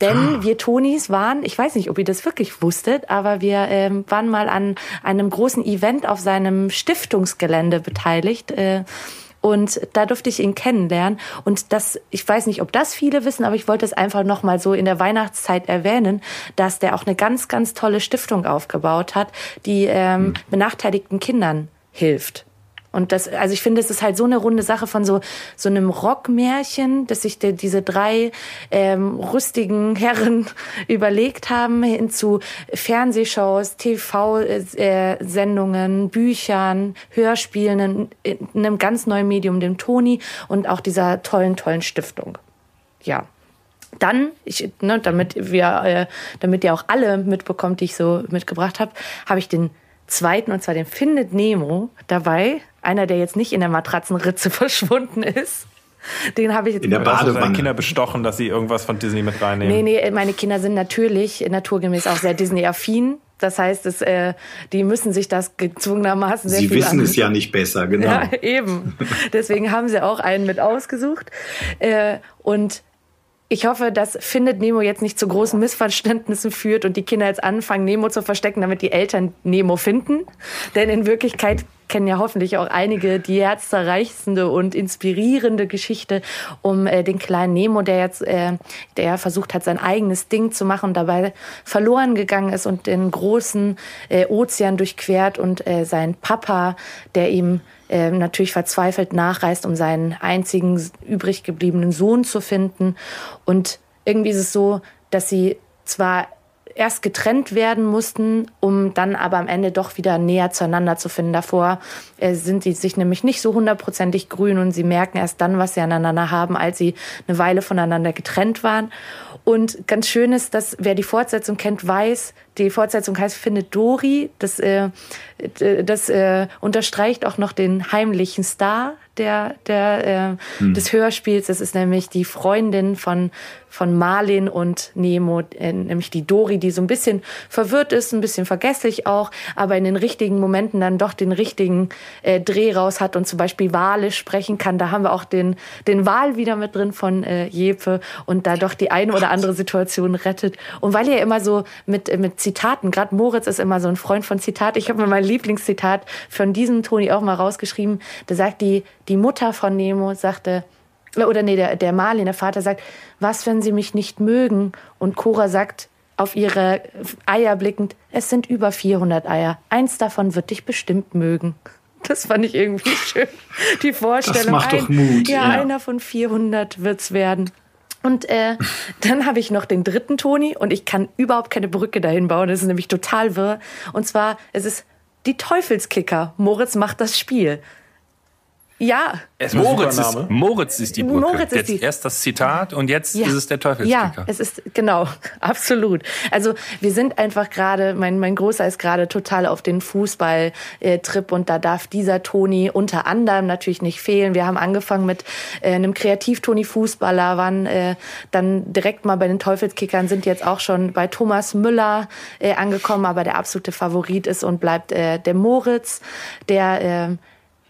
Denn wir Tonis waren, ich weiß nicht, ob ihr das wirklich wusstet, aber wir ähm, waren mal an einem großen Event auf seinem Stiftungsgelände beteiligt. Äh, und da durfte ich ihn kennenlernen. Und das, ich weiß nicht, ob das viele wissen, aber ich wollte es einfach nochmal so in der Weihnachtszeit erwähnen, dass der auch eine ganz, ganz tolle Stiftung aufgebaut hat, die ähm, benachteiligten Kindern hilft. Und das, also ich finde, es ist halt so eine runde Sache von so, so einem Rockmärchen, dass sich die, diese drei ähm, rüstigen Herren überlegt haben, hin zu Fernsehshows, TV-Sendungen, Büchern, Hörspielen, in, in einem ganz neuen Medium, dem Toni und auch dieser tollen, tollen Stiftung. Ja. Dann, ich, ne, damit wir, äh, damit ihr auch alle mitbekommt, die ich so mitgebracht habe, habe ich den zweiten, und zwar den Findet Nemo dabei. Einer, der jetzt nicht in der Matratzenritze verschwunden ist. Den habe ich jetzt In der Also Badewanne. Kinder bestochen, dass sie irgendwas von Disney mit reinnehmen. Nee, nee, meine Kinder sind natürlich naturgemäß auch sehr Disney-affin. Das heißt, es, äh, die müssen sich das gezwungenermaßen sehr Sie viel wissen an- es ja nicht besser, genau. Ja, eben. Deswegen haben sie auch einen mit ausgesucht. Äh, und ich hoffe, dass Findet Nemo jetzt nicht zu großen Missverständnissen führt und die Kinder jetzt anfangen, Nemo zu verstecken, damit die Eltern Nemo finden. Denn in Wirklichkeit kennen ja hoffentlich auch einige die herzzerreichende und inspirierende Geschichte um äh, den kleinen Nemo, der jetzt, äh, der versucht hat, sein eigenes Ding zu machen und dabei verloren gegangen ist und den großen äh, Ozean durchquert und äh, sein Papa, der ihm äh, natürlich verzweifelt nachreist, um seinen einzigen übrig gebliebenen Sohn zu finden. Und irgendwie ist es so, dass sie zwar erst getrennt werden mussten, um dann aber am Ende doch wieder näher zueinander zu finden. Davor äh, sind sie sich nämlich nicht so hundertprozentig grün und sie merken erst dann, was sie aneinander haben, als sie eine Weile voneinander getrennt waren. Und ganz schön ist, dass wer die Fortsetzung kennt, weiß, die Fortsetzung heißt Findet Dory. Das, äh, das äh, unterstreicht auch noch den heimlichen Star der, der, äh, hm. des Hörspiels. Das ist nämlich die Freundin von, von Marlin und Nemo, äh, nämlich die Dori, die so ein bisschen verwirrt ist, ein bisschen vergesslich auch, aber in den richtigen Momenten dann doch den richtigen äh, Dreh raus hat und zum Beispiel Wale sprechen kann. Da haben wir auch den, den Wal wieder mit drin von äh, Jeppe und da doch die eine oder andere Situation rettet. Und weil ihr immer so mit, äh, mit Zitaten, gerade Moritz ist immer so ein Freund von Zitat. Ich habe mir mein Lieblingszitat von diesem Toni auch mal rausgeschrieben. Da sagt die, die Mutter von Nemo sagte, oder nee, der, der Marlin, der Vater sagt, was, wenn sie mich nicht mögen? Und Cora sagt, auf ihre Eier blickend, es sind über 400 Eier. Eins davon wird dich bestimmt mögen. Das fand ich irgendwie schön. Die Vorstellung. Das macht doch Mut. Ja, ja, einer von 400 wird's werden. Und äh, dann habe ich noch den dritten Toni und ich kann überhaupt keine Brücke dahin bauen. Das ist nämlich total wirr. Und zwar, es ist die Teufelskicker. Moritz macht das Spiel. Ja. Moritz ist, Moritz ist die Brücke. Moritz ist die. Erst das Zitat und jetzt ja. ist es der Teufelskicker. Ja, es ist, genau, absolut. Also wir sind einfach gerade, mein, mein Großer ist gerade total auf den Fußball-Trip und da darf dieser Toni unter anderem natürlich nicht fehlen. Wir haben angefangen mit äh, einem Kreativ-Toni-Fußballer, waren äh, dann direkt mal bei den Teufelskickern, sind jetzt auch schon bei Thomas Müller äh, angekommen, aber der absolute Favorit ist und bleibt äh, der Moritz, der äh,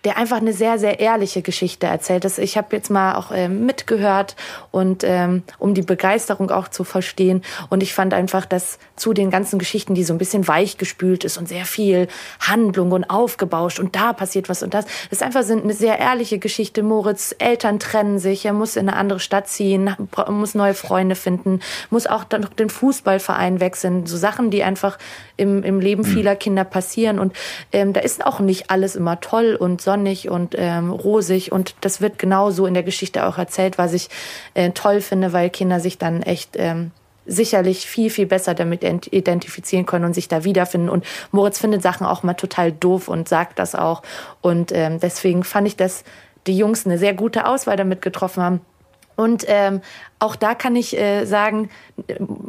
der einfach eine sehr, sehr ehrliche Geschichte erzählt. Das, ich habe jetzt mal auch ähm, mitgehört und ähm, um die Begeisterung auch zu verstehen. Und ich fand einfach, dass zu den ganzen Geschichten, die so ein bisschen weichgespült ist und sehr viel Handlung und aufgebauscht und da passiert was und das, das ist einfach eine sehr ehrliche Geschichte. Moritz Eltern trennen sich, er muss in eine andere Stadt ziehen, muss neue Freunde finden, muss auch dann noch den Fußballverein wechseln. So Sachen, die einfach im, im Leben hm. vieler Kinder passieren. Und ähm, da ist auch nicht alles immer toll und sonnig und ähm, rosig. Und das wird genauso in der Geschichte auch erzählt, was ich äh, toll finde, weil Kinder sich dann echt ähm, sicherlich viel, viel besser damit identifizieren können und sich da wiederfinden. Und Moritz findet Sachen auch mal total doof und sagt das auch. Und ähm, deswegen fand ich, dass die Jungs eine sehr gute Auswahl damit getroffen haben. Und ähm, auch da kann ich äh, sagen,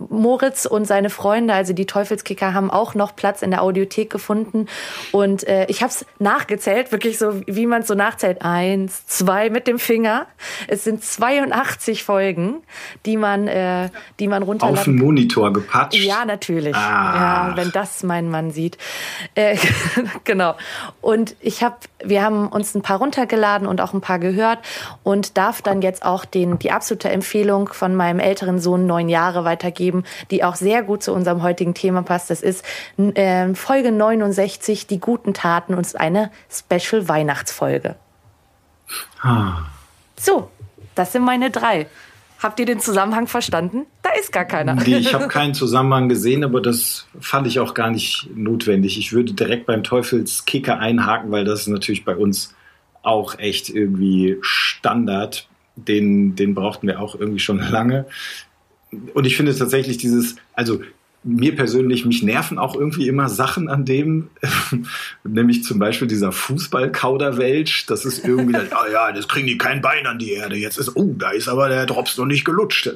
Moritz und seine Freunde, also die Teufelskicker, haben auch noch Platz in der Audiothek gefunden. Und äh, ich habe es nachgezählt, wirklich so, wie man es so nachzählt. Eins, zwei mit dem Finger. Es sind 82 Folgen, die man, äh, die man runterladen Auf den Monitor gepatscht? Ja, natürlich. Ah. Ja, wenn das mein Mann sieht. Äh, genau. Und ich habe, wir haben uns ein paar runtergeladen und auch ein paar gehört und darf dann jetzt auch den, die absolute Empfehlung Empfehlung von meinem älteren Sohn neun Jahre weitergeben, die auch sehr gut zu unserem heutigen Thema passt. Das ist äh, Folge 69, die guten Taten und eine Special Weihnachtsfolge. Ah. So, das sind meine drei. Habt ihr den Zusammenhang verstanden? Da ist gar keiner. Nee, ich habe keinen Zusammenhang gesehen, aber das fand ich auch gar nicht notwendig. Ich würde direkt beim Teufelskicker einhaken, weil das ist natürlich bei uns auch echt irgendwie Standard den, den brauchten wir auch irgendwie schon lange. Und ich finde tatsächlich dieses, also mir persönlich, mich nerven auch irgendwie immer Sachen an dem, nämlich zum Beispiel dieser Fußball-Kauderwelsch. Das ist irgendwie, ah ja, das kriegen die kein Bein an die Erde. Jetzt ist, oh, da ist aber der Drops noch nicht gelutscht.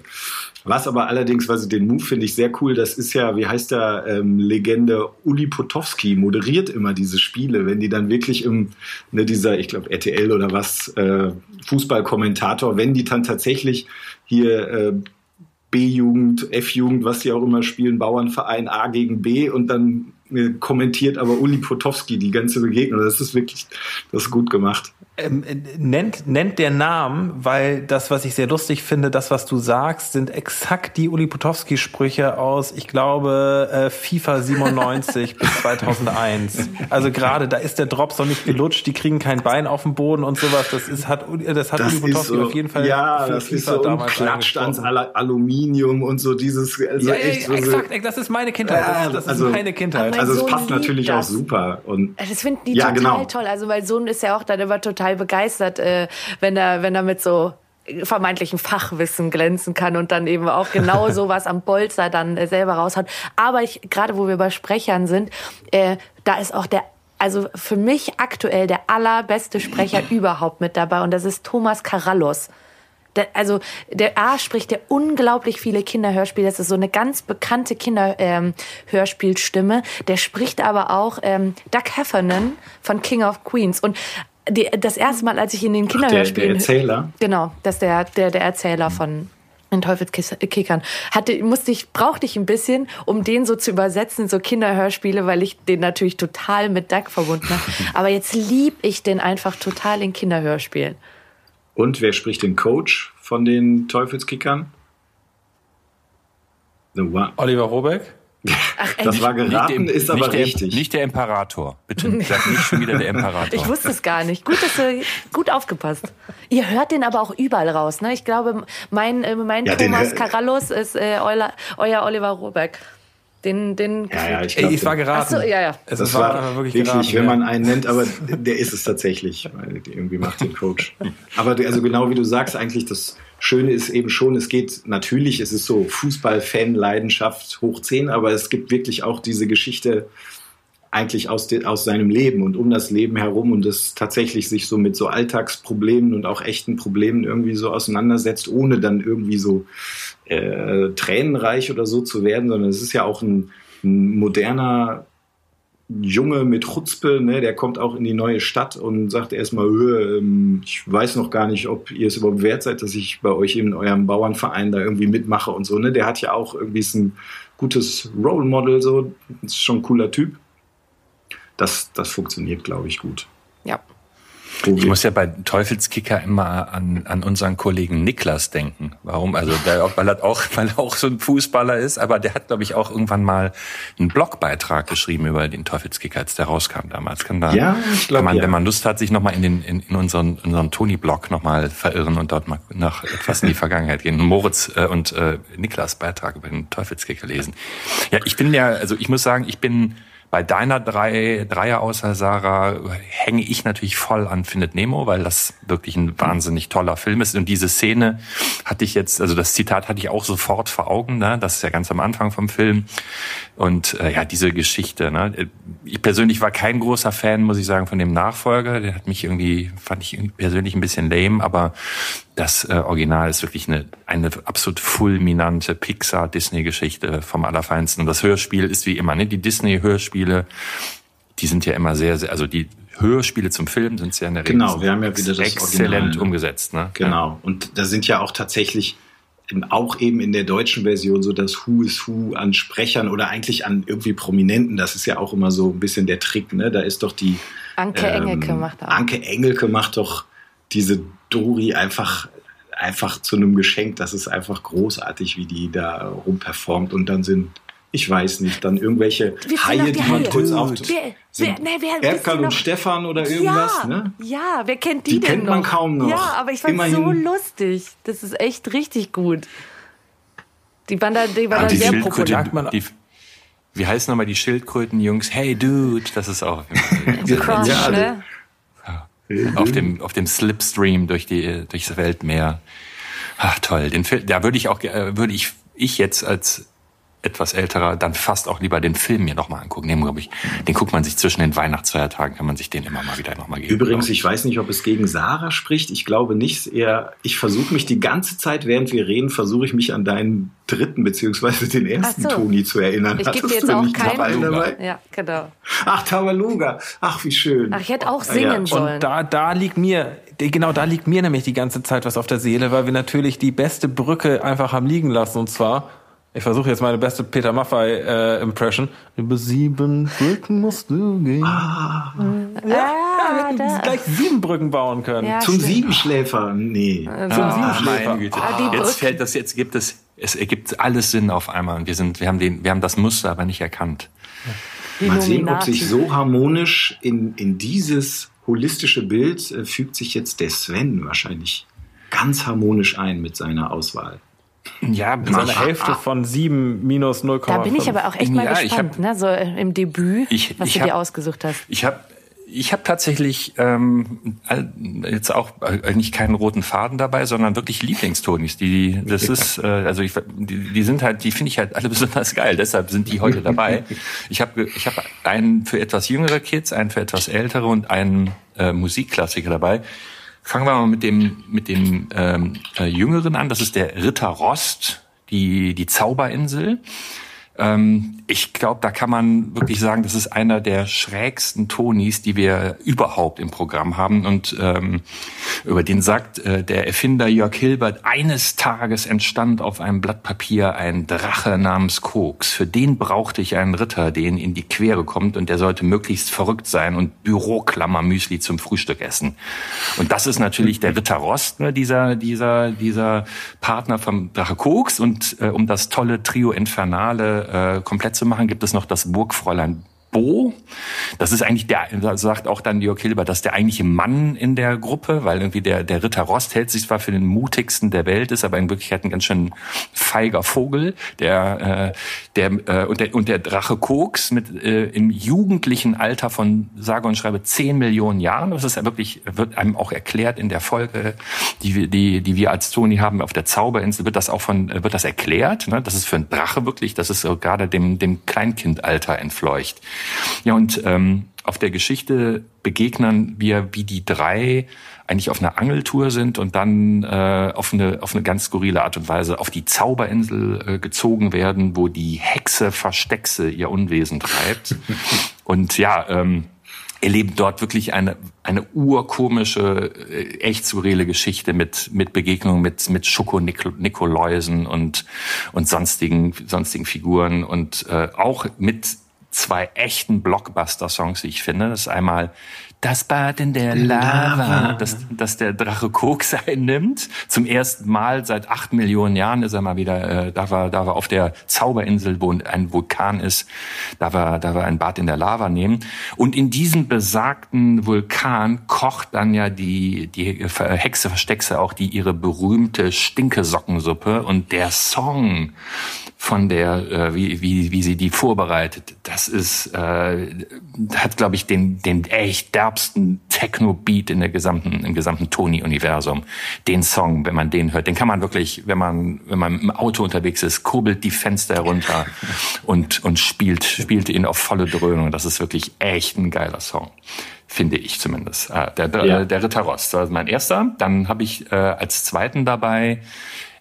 Was aber allerdings, was ich den Move finde ich sehr cool, das ist ja, wie heißt der ähm, Legende Uli Potowski moderiert immer diese Spiele, wenn die dann wirklich im, ne, dieser, ich glaube RTL oder was, äh, Fußballkommentator, wenn die dann tatsächlich hier äh, B-Jugend, F-Jugend, was die auch immer spielen, Bauernverein A gegen B und dann äh, kommentiert aber Uli Potowski die ganze Begegnung. Das ist wirklich, das ist gut gemacht. Ähm, äh, nennt, nennt der Namen, weil das, was ich sehr lustig finde, das, was du sagst, sind exakt die Uli Potowski-Sprüche aus, ich glaube, äh, FIFA 97 bis 2001. Also gerade, da ist der Drops noch nicht gelutscht, die kriegen kein Bein auf dem Boden und sowas. Das ist, hat, das hat Das Uli Potowski so, auf jeden Fall Ja, für das ist FIFA so damals klatscht ans Aluminium und so dieses, also Ja, echt so, exakt, das ist meine Kindheit. Ja, Das, das ist also- meine Kindheit. Also es passt natürlich das. auch super. Und Das finden die Ja, total genau. toll. Also mein Sohn ist ja auch dann immer total begeistert, äh, wenn er, wenn er mit so vermeintlichen Fachwissen glänzen kann und dann eben auch genau sowas am Bolzer dann äh, selber raushaut. Aber ich, gerade wo wir bei Sprechern sind, äh, da ist auch der also für mich aktuell der allerbeste Sprecher überhaupt mit dabei und das ist Thomas Karallos. Der, also der A spricht ja unglaublich viele Kinderhörspiele. Das ist so eine ganz bekannte Kinderhörspielstimme. Ähm, der spricht aber auch ähm, Doug Heffernan von King of Queens. Und die, das erste Mal, als ich in den der, der Kinderhörspielen Erzähler, Genau, das ist der, der, der Erzähler von den Teufelskickern. Hatte, musste ich, brauchte ich ein bisschen, um den so zu übersetzen, in so Kinderhörspiele, weil ich den natürlich total mit Duck verbunden habe. Aber jetzt lieb ich den einfach total in Kinderhörspielen. Und wer spricht den Coach von den Teufelskickern? The One. Oliver Robeck? Ach, Das war geraten, der- ist aber nicht der, richtig. Nicht der Imperator. Bitte sag nicht schon wieder der Imperator. Ich wusste es gar nicht. Gut, dass du gut aufgepasst. Ihr hört den aber auch überall raus, ne? Ich glaube, mein, äh, mein Ja, Thomas Karallos ist äh, euer, euer Oliver Robeck. Den, den. ja, ja, ich Ey, glaube, es war geraten. So, ja, ja. Es das war, war wirklich, wirklich, geraten. wenn ja. man einen nennt, aber der ist es tatsächlich, weil die irgendwie macht den Coach. Aber also genau wie du sagst, eigentlich das Schöne ist eben schon, es geht natürlich, es ist so Fußball-Fan-Leidenschaft hoch 10, aber es gibt wirklich auch diese Geschichte eigentlich aus, de, aus seinem Leben und um das Leben herum und das tatsächlich sich so mit so Alltagsproblemen und auch echten Problemen irgendwie so auseinandersetzt, ohne dann irgendwie so äh, tränenreich oder so zu werden, sondern es ist ja auch ein, ein moderner Junge mit Chutzpe, ne, der kommt auch in die neue Stadt und sagt erstmal, "Äh, ähm, ich weiß noch gar nicht, ob ihr es überhaupt wert seid, dass ich bei euch in eurem Bauernverein da irgendwie mitmache und so. Ne? Der hat ja auch irgendwie ist ein gutes Role Model, so, ist schon ein cooler Typ. Das, das funktioniert, glaube ich, gut. Ja. Ich muss ja bei Teufelskicker immer an, an unseren Kollegen Niklas denken. Warum? Also der, weil er auch, weil er auch so ein Fußballer ist, aber der hat, glaube ich, auch irgendwann mal einen Blogbeitrag geschrieben über den Teufelskicker, als der rauskam damals. Kann da, Ja, ich glaub, kann man, ja. wenn man Lust hat, sich nochmal in den in, in unseren, unseren Toni-Blog nochmal verirren und dort mal nach etwas in die Vergangenheit gehen. Moritz äh, und äh, Niklas Beitrag über den Teufelskicker lesen. Ja, ich bin ja, also ich muss sagen, ich bin bei deiner drei, Dreier-Auswahl, Sarah, hänge ich natürlich voll an Findet Nemo, weil das wirklich ein wahnsinnig toller Film ist. Und diese Szene hatte ich jetzt, also das Zitat hatte ich auch sofort vor Augen, ne? das ist ja ganz am Anfang vom Film. Und äh, ja, diese Geschichte. Ne? Ich persönlich war kein großer Fan, muss ich sagen, von dem Nachfolger. Der hat mich irgendwie, fand ich persönlich ein bisschen lame, aber das äh, Original ist wirklich eine, eine absolut fulminante Pixar-Disney-Geschichte vom Allerfeinsten. Und das Hörspiel ist wie immer, ne? Die Disney-Hörspiele, die sind ja immer sehr, sehr, also die Hörspiele zum Film sind ja in der Regel Genau, wir haben ja wieder das exzellent Original, umgesetzt. Ne? Genau. Und da sind ja auch tatsächlich auch eben in der deutschen Version so das Who is Who an Sprechern oder eigentlich an irgendwie Prominenten. Das ist ja auch immer so ein bisschen der Trick. Ne? Da ist doch die Anke Engelke macht auch. Anke Engelke macht doch diese Dori einfach einfach zu einem Geschenk. Das ist einfach großartig, wie die da rumperformt und dann sind ich weiß nicht, dann irgendwelche Haie, die die man Haie. kurz auf Wer, nee, wer, ihr Erkan noch? und Stefan oder irgendwas, ja, ne? Ja, wer kennt die, Die denn kennt noch? man kaum noch. Ja, aber ich fand so lustig. Das ist echt richtig gut. Die waren da, die waren Ah, da die sehr populär. Die, wie heißen nochmal die Schildkrötenjungs? Hey Dude, das ist auch Crush, Ja, ne? auf dem auf dem Slipstream durch die durchs Weltmeer. Ach toll, den Film, da würde ich auch äh, würde ich ich jetzt als etwas älterer dann fast auch lieber den Film mir nochmal angucken. Den, glaube ich, den guckt man sich zwischen den Weihnachtsfeiertagen, kann man sich den immer mal wieder nochmal geben. Übrigens, ich weiß nicht, ob es gegen Sarah spricht. Ich glaube nicht. Eher, ich versuche mich die ganze Zeit, während wir reden, versuche ich mich an deinen dritten beziehungsweise den ersten so. Toni zu erinnern. Ich gebe dir jetzt auch keinen. dabei? Ja, genau. Ach, Tabaluga. Ach, wie schön. Ach, ich hätte auch singen ja. sollen. Und da, da liegt mir, genau da liegt mir nämlich die ganze Zeit was auf der Seele, weil wir natürlich die beste Brücke einfach haben liegen lassen und zwar Ich versuche jetzt meine beste Peter Maffay-Impression. Äh, Über sieben Brücken musst du gehen. Ah. Ja, ja, wir hätten da. gleich sieben Brücken bauen können. Ja, Zum schlimm. Siebenschläfer? Nee. Zum Zum Siebenschläfer. Meine Güte. Ah, jetzt fällt das, jetzt gibt es, es ergibt alles Sinn auf einmal. Wir sind, wir haben den, wir haben das Muster aber nicht erkannt. Mal sehen, ob sich so harmonisch in, in dieses holistische Bild äh, fügt sich jetzt der Sven wahrscheinlich ganz harmonisch ein mit seiner Auswahl. Ja, mit seiner Hälfte von 7 minus 0,5. Da bin ich aber auch echt mal ja, gespannt, hab, ne? so im Debüt, ich, was ich du hab, dir ausgesucht hast. Ich habe ich hab tatsächlich ähm, jetzt auch eigentlich keinen roten Faden dabei, sondern wirklich Lieblingstonis. Die, das ist, äh, also ich, die, die sind halt, die finde ich halt alle besonders geil. Deshalb sind die heute dabei. Ich habe ich hab einen für etwas jüngere Kids, einen für etwas ältere und einen äh, Musikklassiker dabei. Fangen wir mal mit dem, mit dem ähm, äh, Jüngeren an. Das ist der Ritter Rost, die, die Zauberinsel. Ähm, ich glaube, da kann man wirklich sagen, das ist einer der schrägsten Tonis, die wir überhaupt im Programm haben. Und ähm, über den sagt äh, der Erfinder Jörg Hilbert, eines Tages entstand auf einem Blatt Papier ein Drache namens Koks. Für den brauchte ich einen Ritter, den in die Quere kommt und der sollte möglichst verrückt sein und Büroklammer-Müsli zum Frühstück essen. Und das ist natürlich der Ritter Rost, ne, dieser, dieser, dieser Partner vom Drache Koks. Und äh, um das tolle Trio Infernale äh, komplett zu machen, gibt es noch das Burgfräulein Bo. Das ist eigentlich der, sagt auch dann Jörg Hilbert, das ist der eigentliche Mann in der Gruppe, weil irgendwie der, der Ritter Rost hält sich zwar für den mutigsten der Welt, ist aber in Wirklichkeit ein ganz schön feiger Vogel, der, äh, der, äh, und der, und der Drache Koks mit, äh, im jugendlichen Alter von sage und schreibe zehn Millionen Jahren. Das ist ja wirklich, wird einem auch erklärt in der Folge, die wir, die, die wir als Toni haben auf der Zauberinsel, wird das auch von, wird das erklärt, ne? Das ist für einen Drache wirklich, das ist so gerade dem, dem Kleinkindalter entfleucht. Ja, und ähm, auf der Geschichte begegnen wir, wie die drei eigentlich auf einer Angeltour sind und dann äh, auf, eine, auf eine ganz skurrile Art und Weise auf die Zauberinsel äh, gezogen werden, wo die Hexe Versteckse ihr Unwesen treibt. und ja, ähm, erleben dort wirklich eine, eine urkomische, äh, echt skurrile Geschichte mit, mit Begegnungen mit, mit Schoko-Nikoläusen und, und sonstigen, sonstigen Figuren und äh, auch mit zwei echten Blockbuster-Songs, wie ich finde. Das ist einmal das Bad in der Lava, das, das der Drache Koks einnimmt. Zum ersten Mal seit acht Millionen Jahren ist er mal wieder, äh, da war, da war auf der Zauberinsel, wo ein Vulkan ist, da war, da war ein Bad in der Lava nehmen. Und in diesem besagten Vulkan kocht dann ja die, die Hexe Versteckse auch die ihre berühmte Stinkesockensuppe und der Song von der, äh, wie, wie, wie sie die vorbereitet, das ist, äh, hat, glaube ich, den, den echt derbsten Techno-Beat in der gesamten, im gesamten Tony-Universum. Den Song, wenn man den hört, den kann man wirklich, wenn man, wenn man im Auto unterwegs ist, kurbelt die Fenster herunter und, und spielt, spielt ihn auf volle Dröhnung. Das ist wirklich echt ein geiler Song finde ich zumindest. Äh, der, der, ja. der Ritter Rost, das ist mein erster. Dann habe ich äh, als zweiten dabei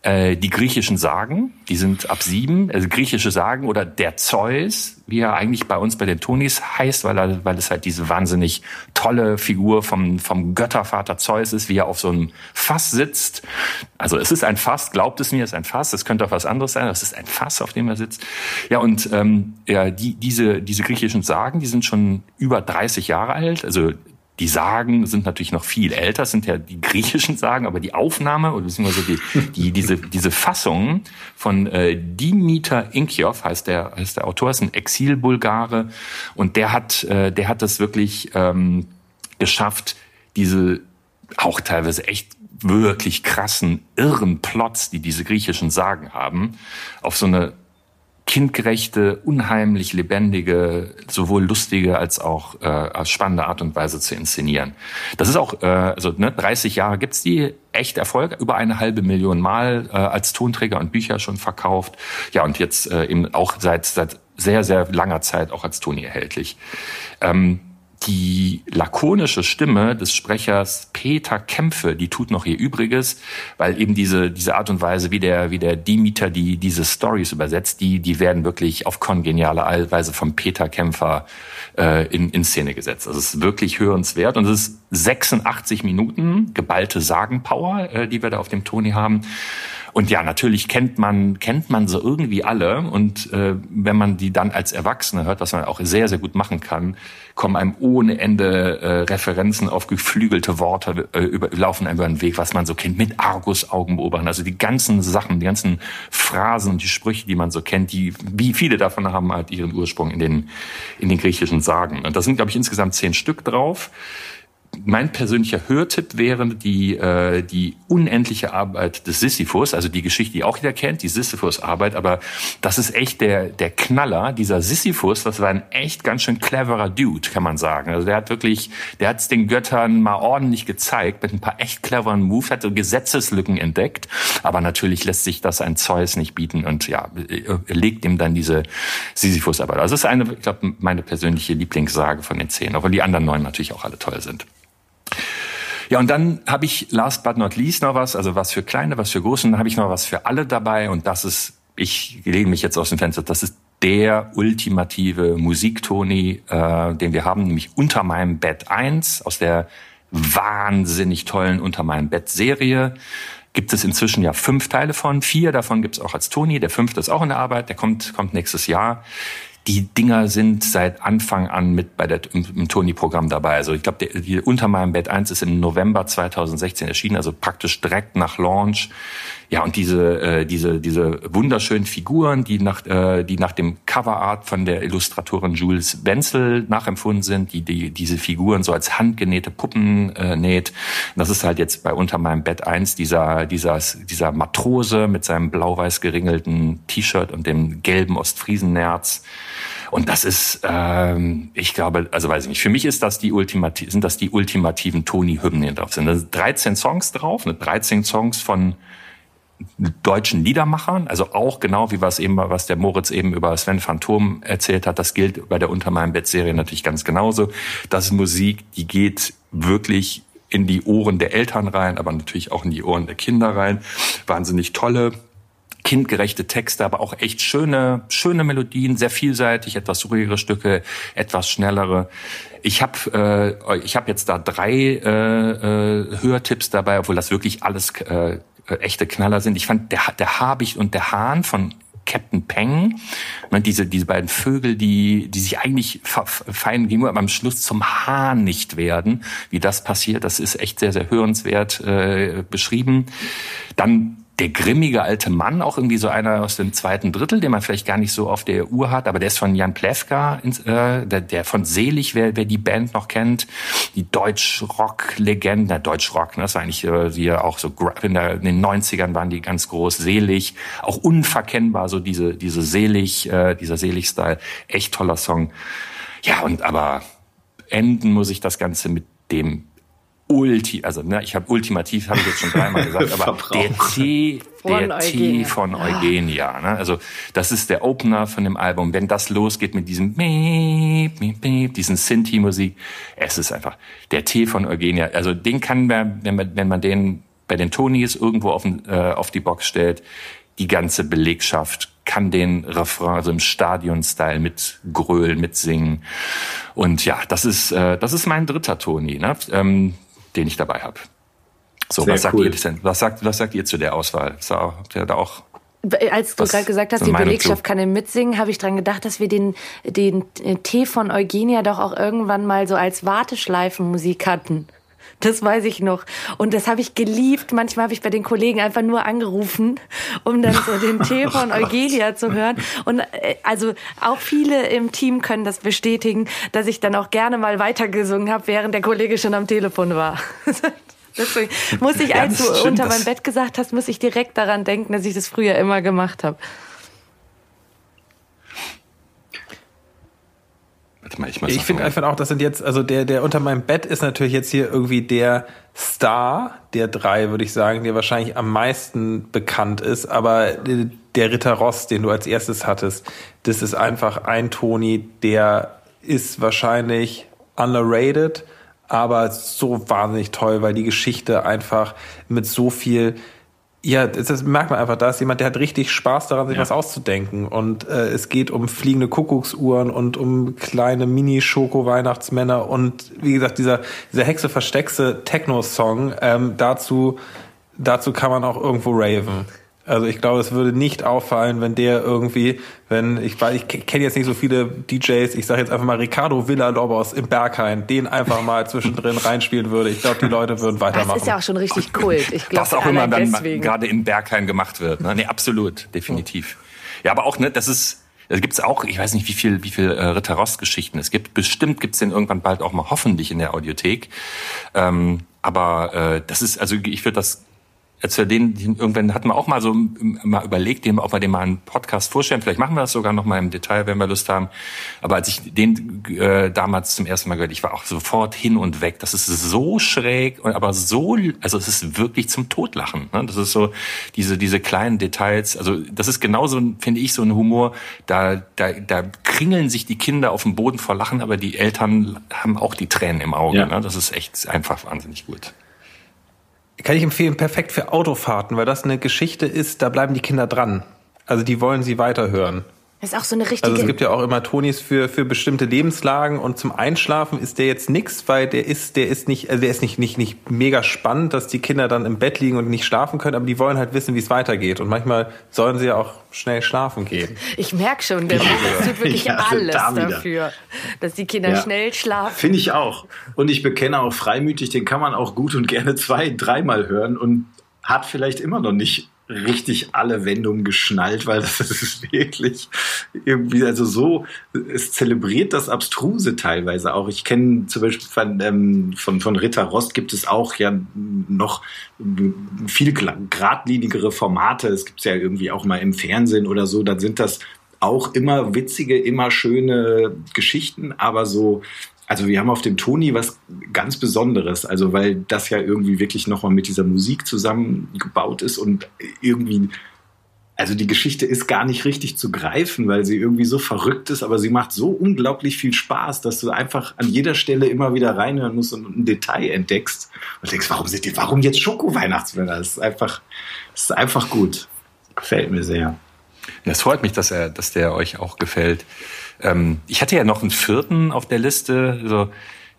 äh, die griechischen Sagen, die sind ab sieben, also griechische Sagen oder der Zeus, wie er eigentlich bei uns bei den Tonis heißt, weil er, weil es halt diese wahnsinnig tolle Figur vom, vom Göttervater Zeus ist, wie er auf so einem Fass sitzt. Also es ist ein Fass, glaubt es mir, es ist ein Fass, es könnte auch was anderes sein, es ist ein Fass, auf dem er sitzt. Ja, und ähm, ja, die, diese, diese griechischen Sagen, die sind schon über 30 Jahre alt, also die Sagen sind natürlich noch viel älter, sind ja die griechischen Sagen, aber die Aufnahme oder beziehungsweise die, die, diese, diese Fassung von äh, Dimitar Inkiov heißt der, heißt der Autor, ist ein Exilbulgare und der hat, äh, der hat das wirklich ähm, geschafft, diese auch teilweise echt wirklich krassen, irren Plots, die diese griechischen Sagen haben, auf so eine kindgerechte, unheimlich lebendige, sowohl lustige als auch äh, spannende Art und Weise zu inszenieren. Das ist auch, äh, also ne, 30 Jahre gibt's die, echt Erfolg, über eine halbe Million Mal äh, als Tonträger und Bücher schon verkauft. Ja, und jetzt äh, eben auch seit, seit sehr, sehr langer Zeit auch als Toni erhältlich. Ähm, die lakonische Stimme des Sprechers Peter Kämpfe, die tut noch ihr Übriges, weil eben diese, diese Art und Weise, wie der, wie der Dieter die, diese Stories übersetzt, die, die werden wirklich auf kongeniale Weise vom Peter Kämpfer äh, in, in Szene gesetzt. Also es ist wirklich hörenswert und es ist 86 Minuten geballte Sagenpower, äh, die wir da auf dem Toni haben. Und ja, natürlich kennt man, kennt man so irgendwie alle. Und äh, wenn man die dann als Erwachsene hört, was man auch sehr, sehr gut machen kann, kommen einem ohne Ende äh, Referenzen auf geflügelte Worte, äh, über, laufen einem über den Weg, was man so kennt, mit Argus-Augen beobachten. Also die ganzen Sachen, die ganzen Phrasen und die Sprüche, die man so kennt, die, wie viele davon haben halt ihren Ursprung in den, in den griechischen Sagen. Und da sind, glaube ich, insgesamt zehn Stück drauf mein persönlicher Hörtipp wäre die, äh, die unendliche Arbeit des Sisyphus, also die Geschichte, die auch jeder kennt, die Sisyphus-Arbeit, aber das ist echt der, der Knaller. Dieser Sisyphus, das war ein echt ganz schön cleverer Dude, kann man sagen. Also der hat wirklich, der hat es den Göttern mal ordentlich gezeigt, mit ein paar echt cleveren Moves, hat so Gesetzeslücken entdeckt, aber natürlich lässt sich das ein Zeus nicht bieten und ja, legt ihm dann diese Sisyphus-Arbeit. Also das ist eine, ich glaube, meine persönliche Lieblingssage von den zehn, obwohl die anderen neun natürlich auch alle toll sind. Ja, und dann habe ich last but not least noch was, also was für kleine, was für große, dann habe ich noch was für alle dabei und das ist, ich lege mich jetzt aus dem Fenster, das ist der ultimative Musiktoni, äh, den wir haben, nämlich Unter meinem Bett 1 aus der wahnsinnig tollen Unter meinem Bett Serie. Gibt es inzwischen ja fünf Teile von, vier davon gibt es auch als Toni, der fünfte ist auch in der Arbeit, der kommt, kommt nächstes Jahr die Dinger sind seit Anfang an mit bei der, im, im Toni-Programm dabei. Also ich glaube, die Unter meinem Bett 1 ist im November 2016 erschienen, also praktisch direkt nach Launch. Ja, und diese, äh, diese, diese wunderschönen Figuren, die nach, äh, die nach dem Coverart von der Illustratorin Jules Wenzel nachempfunden sind, die, die diese Figuren so als handgenähte Puppen äh, näht. Das ist halt jetzt bei Unter meinem Bett 1 dieser, dieser, dieser Matrose mit seinem blau-weiß geringelten T-Shirt und dem gelben Ostfriesennerz. Und das ist, ähm, ich glaube, also weiß ich nicht, für mich ist das die ultimati sind das die ultimativen Toni-Hymnen drauf. Sind da 13 Songs drauf, ne? 13 Songs von deutschen Liedermachern, also auch genau wie was eben, was der Moritz eben über Sven Phantom erzählt hat, das gilt bei der Unter meinem Bett Serie natürlich ganz genauso. Das ist Musik, die geht wirklich in die Ohren der Eltern rein, aber natürlich auch in die Ohren der Kinder rein. Wahnsinnig tolle, kindgerechte Texte, aber auch echt schöne, schöne Melodien, sehr vielseitig, etwas ruhigere Stücke, etwas schnellere. Ich habe äh, ich hab jetzt da drei äh, äh, Hörtipps dabei, obwohl das wirklich alles äh, äh, echte Knaller sind. Ich fand der, der Habicht und der Hahn von Captain Peng, ne, diese, diese beiden Vögel, die, die sich eigentlich fein gegenüber, aber am Schluss zum Hahn nicht werden. Wie das passiert, das ist echt sehr, sehr hörenswert äh, beschrieben. Dann der grimmige alte Mann, auch irgendwie so einer aus dem zweiten Drittel, den man vielleicht gar nicht so auf der Uhr hat, aber der ist von Jan Plewka, äh, der, der von Selig, wer, wer die Band noch kennt, die Deutsch-Rock-Legende, Deutsch-Rock, ne, das war eigentlich äh, die auch so in, der, in den 90ern waren die ganz groß, Selig, auch unverkennbar so diese, diese Selig, äh, dieser Selig-Style, echt toller Song. Ja, und aber enden muss ich das Ganze mit dem ulti, also ne, ich habe ultimativ, habe ich jetzt schon dreimal gesagt, aber der Tee, der Tee von Eugenia, ne? also das ist der Opener von dem Album. Wenn das losgeht mit diesem Beep, Beep, Beep, diesen Sinti-Musik, es ist einfach der Tee von Eugenia. Also den kann man, wenn man, wenn man den bei den Tonys irgendwo auf, äh, auf die Box stellt, die ganze Belegschaft kann den Refrain also im Stadion-Style mit grölen, mitsingen. Und ja, das ist äh, das ist mein dritter Toni. Ne? Ähm, den ich dabei habe. So, Sehr was sagt cool. ihr denn? Was sagt, was sagt ihr zu der Auswahl? Habt ihr da auch als du gerade gesagt hast, die Belegschaft kann im mitsingen, habe ich dran gedacht, dass wir den, den Tee von Eugenia doch auch irgendwann mal so als Warteschleifenmusik hatten. Das weiß ich noch. Und das habe ich geliebt. Manchmal habe ich bei den Kollegen einfach nur angerufen, um dann so den Tee von Eugenia zu hören. Und äh, also auch viele im Team können das bestätigen, dass ich dann auch gerne mal weitergesungen habe, während der Kollege schon am Telefon war. Deswegen muss ich, als du unter mein Bett gesagt hast, muss ich direkt daran denken, dass ich das früher immer gemacht habe. Mal, ich ich finde einfach auch, das sind jetzt, also der, der unter meinem Bett ist natürlich jetzt hier irgendwie der Star der drei, würde ich sagen, der wahrscheinlich am meisten bekannt ist. Aber der Ritter Ross, den du als erstes hattest, das ist einfach ein Toni, der ist wahrscheinlich underrated, aber so wahnsinnig toll, weil die Geschichte einfach mit so viel ja, das, merkt man einfach, da ist jemand, der hat richtig Spaß daran, sich ja. was auszudenken. Und äh, es geht um fliegende Kuckucksuhren und um kleine Mini-Schoko-Weihnachtsmänner und wie gesagt, dieser, dieser Hexe-Versteckse Techno-Song, ähm, dazu, dazu kann man auch irgendwo raven. Also ich glaube, es würde nicht auffallen, wenn der irgendwie, wenn ich weiß, ich kenne jetzt nicht so viele DJs, ich sage jetzt einfach mal Ricardo Villa-Lobos im Berghain, den einfach mal zwischendrin reinspielen würde. Ich glaube, die Leute würden weitermachen. Das ist ja auch schon richtig Kult. Ich glaube, was auch immer dann gerade im Berghain gemacht wird. Ne? Nee, absolut, definitiv. Ja, aber auch, ne, das ist, da gibt's auch, ich weiß nicht, wie viel, wie viel äh, Ritter Rost-Geschichten es gibt. Bestimmt gibt's den irgendwann bald auch mal hoffentlich in der Audiothek. Ähm, aber äh, das ist, also ich würde das als wir den, irgendwann hatten wir auch mal so mal überlegt, dem, ob wir dem mal einen Podcast vorstellen. Vielleicht machen wir das sogar noch mal im Detail, wenn wir Lust haben. Aber als ich den äh, damals zum ersten Mal gehört, ich war auch sofort hin und weg. Das ist so schräg, aber so, also es ist wirklich zum Totlachen. Ne? Das ist so diese diese kleinen Details. Also das ist genauso, finde ich, so ein Humor. Da da da kringeln sich die Kinder auf dem Boden vor Lachen, aber die Eltern haben auch die Tränen im Auge. Ja. Ne? Das ist echt einfach wahnsinnig gut. Kann ich empfehlen, perfekt für Autofahrten, weil das eine Geschichte ist, da bleiben die Kinder dran. Also die wollen sie weiterhören. Das ist auch so eine richtige. Also es gibt ja auch immer Tonis für für bestimmte Lebenslagen und zum Einschlafen ist der jetzt nix, weil der ist der ist nicht also der ist nicht nicht nicht mega spannend, dass die Kinder dann im Bett liegen und nicht schlafen können, aber die wollen halt wissen, wie es weitergeht und manchmal sollen sie ja auch schnell schlafen gehen. Ich merke schon, der Mann tut wirklich ja, alles da dafür, dass die Kinder ja. schnell schlafen. Finde ich auch und ich bekenne auch freimütig, den kann man auch gut und gerne zwei, dreimal hören und hat vielleicht immer noch nicht richtig alle Wendungen geschnallt, weil das ist wirklich irgendwie, also so, es zelebriert das Abstruse teilweise auch. Ich kenne zum Beispiel von, ähm, von, von Ritter Rost gibt es auch ja noch viel geradlinigere Formate. Es gibt es ja irgendwie auch mal im Fernsehen oder so, dann sind das auch immer witzige, immer schöne Geschichten, aber so also wir haben auf dem Toni was ganz Besonderes, also weil das ja irgendwie wirklich nochmal mit dieser Musik zusammengebaut ist und irgendwie, also die Geschichte ist gar nicht richtig zu greifen, weil sie irgendwie so verrückt ist, aber sie macht so unglaublich viel Spaß, dass du einfach an jeder Stelle immer wieder reinhören musst und ein Detail entdeckst und denkst, warum sind die, warum jetzt Schoko-Weihnachtsmänner? Das ist einfach, das ist einfach gut. Gefällt mir sehr. Das freut mich, dass er, dass der euch auch gefällt. Ähm, ich hatte ja noch einen vierten auf der Liste. Also,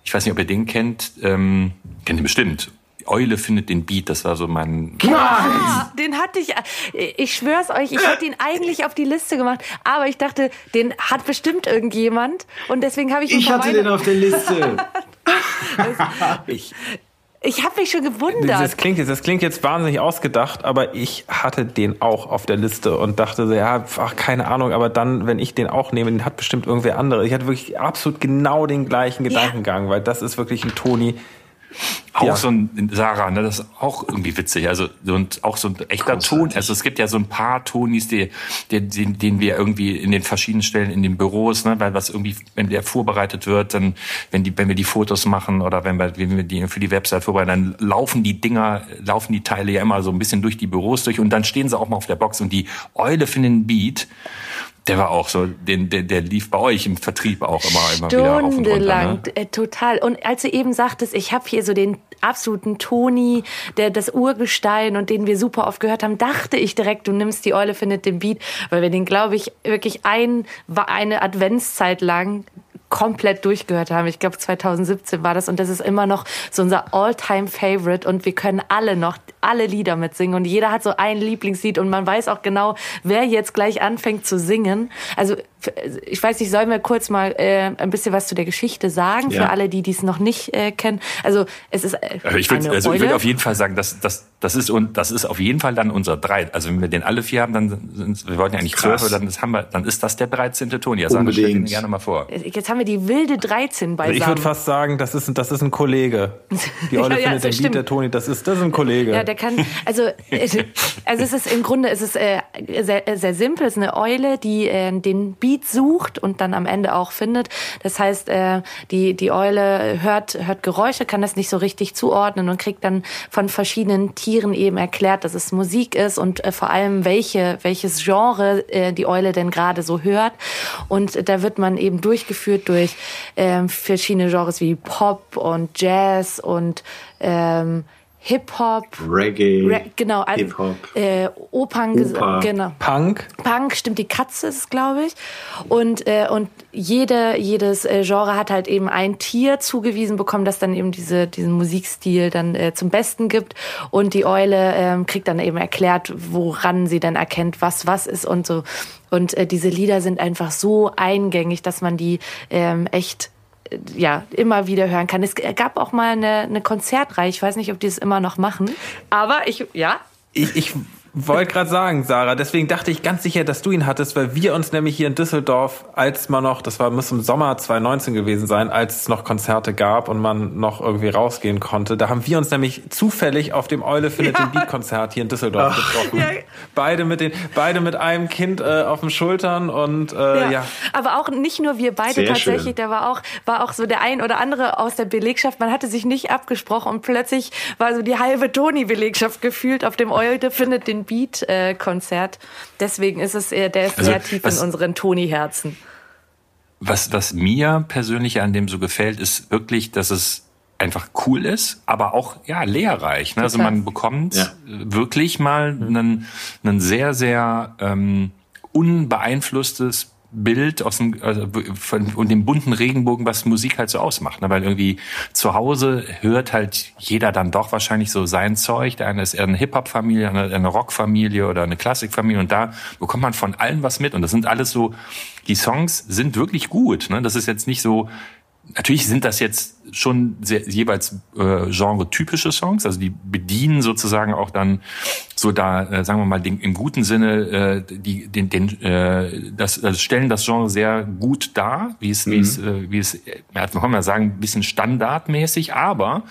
ich weiß nicht, ob ihr den kennt. Ähm, kennt ihr bestimmt. Eule findet den Beat, das war so mein. Ah, den hatte ich. Ich schwör's euch, ich hätte ihn eigentlich auf die Liste gemacht, aber ich dachte, den hat bestimmt irgendjemand und deswegen habe ich ihn Ich hatte den auf der Liste. ich, ich habe mich schon gewundert. Das klingt, jetzt, das klingt jetzt wahnsinnig ausgedacht, aber ich hatte den auch auf der Liste und dachte so, ja, ach, keine Ahnung, aber dann, wenn ich den auch nehme, den hat bestimmt irgendwer andere. Ich hatte wirklich absolut genau den gleichen Gedankengang, ja. weil das ist wirklich ein Toni, auch ja. so ein Sarah, ne, das ist auch irgendwie witzig. Also und auch so ein echter Großartig. Ton. Also es gibt ja so ein paar Tonis, die, die, die, den wir irgendwie in den verschiedenen Stellen in den Büros, ne, weil was irgendwie, wenn der vorbereitet wird, dann, wenn die, wenn wir die Fotos machen oder wenn wir, wenn wir die für die Website vorbereiten, dann laufen die Dinger, laufen die Teile ja immer so ein bisschen durch die Büros durch und dann stehen sie auch mal auf der Box und die Eule findet einen Beat. Der war auch so, den, der, der lief bei euch im Vertrieb auch immer, immer wieder auf und runter. Ne? Äh, total. Und als du eben sagtest, ich habe hier so den absoluten Toni, der das Urgestein und den wir super oft gehört haben, dachte ich direkt, du nimmst die Eule findet den Beat, weil wir den, glaube ich, wirklich ein, eine Adventszeit lang komplett durchgehört haben. Ich glaube 2017 war das und das ist immer noch so unser All-Time Favorite und wir können alle noch alle Lieder mitsingen und jeder hat so ein Lieblingslied und man weiß auch genau, wer jetzt gleich anfängt zu singen. Also ich weiß nicht, sollen wir kurz mal äh, ein bisschen was zu der Geschichte sagen ja. für alle, die dies noch nicht äh, kennen? Also es ist äh, ich würde also ich würde auf jeden Fall sagen, dass das das ist und das ist auf jeden Fall dann unser drei. Also wenn wir den alle vier haben, dann sind wir wollten ja eigentlich zwölf, dann das haben wir, dann ist das der 13. Ton. Ja, sagen wir den gerne mal vor. Jetzt haben wir die wilde 13 beisammen. Also ich würde fast sagen, das ist das ist ein Kollege. Die Olle ja, findet ja, den Beat der Toni, das ist das ist ein Kollege. Ja, der kann also also es ist im Grunde es ist äh, sehr, sehr simpel, es ist eine Eule, die äh, den Beat sucht und dann am Ende auch findet. Das heißt, äh, die die Eule hört hört Geräusche, kann das nicht so richtig zuordnen und kriegt dann von verschiedenen Tieren eben erklärt, dass es Musik ist und äh, vor allem welche, welches Genre äh, die Eule denn gerade so hört. Und da wird man eben durchgeführt durch ähm, verschiedene Genres wie Pop und Jazz und ähm, Hip-Hop, Reggae, Ra genau, also, Hip-Hop, äh, Opern, Oper. genau. Punk. Punk, stimmt, die Katze ist es, glaube ich. Und, äh, und jede, jedes äh, Genre hat halt eben ein Tier zugewiesen bekommen, das dann eben diese, diesen Musikstil dann äh, zum Besten gibt. Und die Eule ähm, kriegt dann eben erklärt, woran sie dann erkennt, was was ist und so. Und äh, diese Lieder sind einfach so eingängig, dass man die ähm, echt äh, ja, immer wieder hören kann. Es gab auch mal eine, eine Konzertreihe, ich weiß nicht, ob die es immer noch machen, aber ich, ja, Ich, ich wollte gerade sagen, Sarah, deswegen dachte ich ganz sicher, dass du ihn hattest, weil wir uns nämlich hier in Düsseldorf, als man noch, das war muss im Sommer 2019 gewesen sein, als es noch Konzerte gab und man noch irgendwie rausgehen konnte, da haben wir uns nämlich zufällig auf dem Eule findet den Beat Konzert hier in Düsseldorf getroffen. Ja. Beide mit den, beide mit einem Kind äh, auf den Schultern und äh, ja. Aber auch nicht nur wir beide Sehr tatsächlich, schön. da war auch, war auch so der ein oder andere aus der Belegschaft, man hatte sich nicht abgesprochen und plötzlich war so die halbe Toni-Belegschaft gefühlt auf dem Eule findet den Beat äh, Konzert. Deswegen ist es, äh, der ist Also, sehr tief was- in unseren Toni-Herzen. Was, was mir persönlich an dem so gefällt, ist wirklich, dass es einfach cool ist, aber auch ja lehrreich. Ne? Also man bekommt Ja. wirklich mal einen, einen sehr, sehr ähm, unbeeinflusstes Bild aus dem also von und dem bunten Regenbogen, was Musik halt so ausmacht. Ne? Weil irgendwie zu Hause hört halt jeder dann doch wahrscheinlich so sein Zeug. Der eine ist eher eine Hip-Hop-Familie, eine, eine Rock-Familie oder eine Klassik-Familie und da bekommt man von allem was mit. Und das sind alles so, die Songs sind wirklich gut. Ne? Das ist jetzt nicht so, Natürlich sind das jetzt schon sehr, jeweils äh, genre-typische Songs, also die bedienen sozusagen auch dann so da, äh, sagen wir mal, den, im guten Sinne, äh, die, den, den, äh, das, also stellen das Genre sehr gut dar, wie es, wie es, äh, wie es, ja, man kann mal sagen, ein bisschen standardmäßig, aber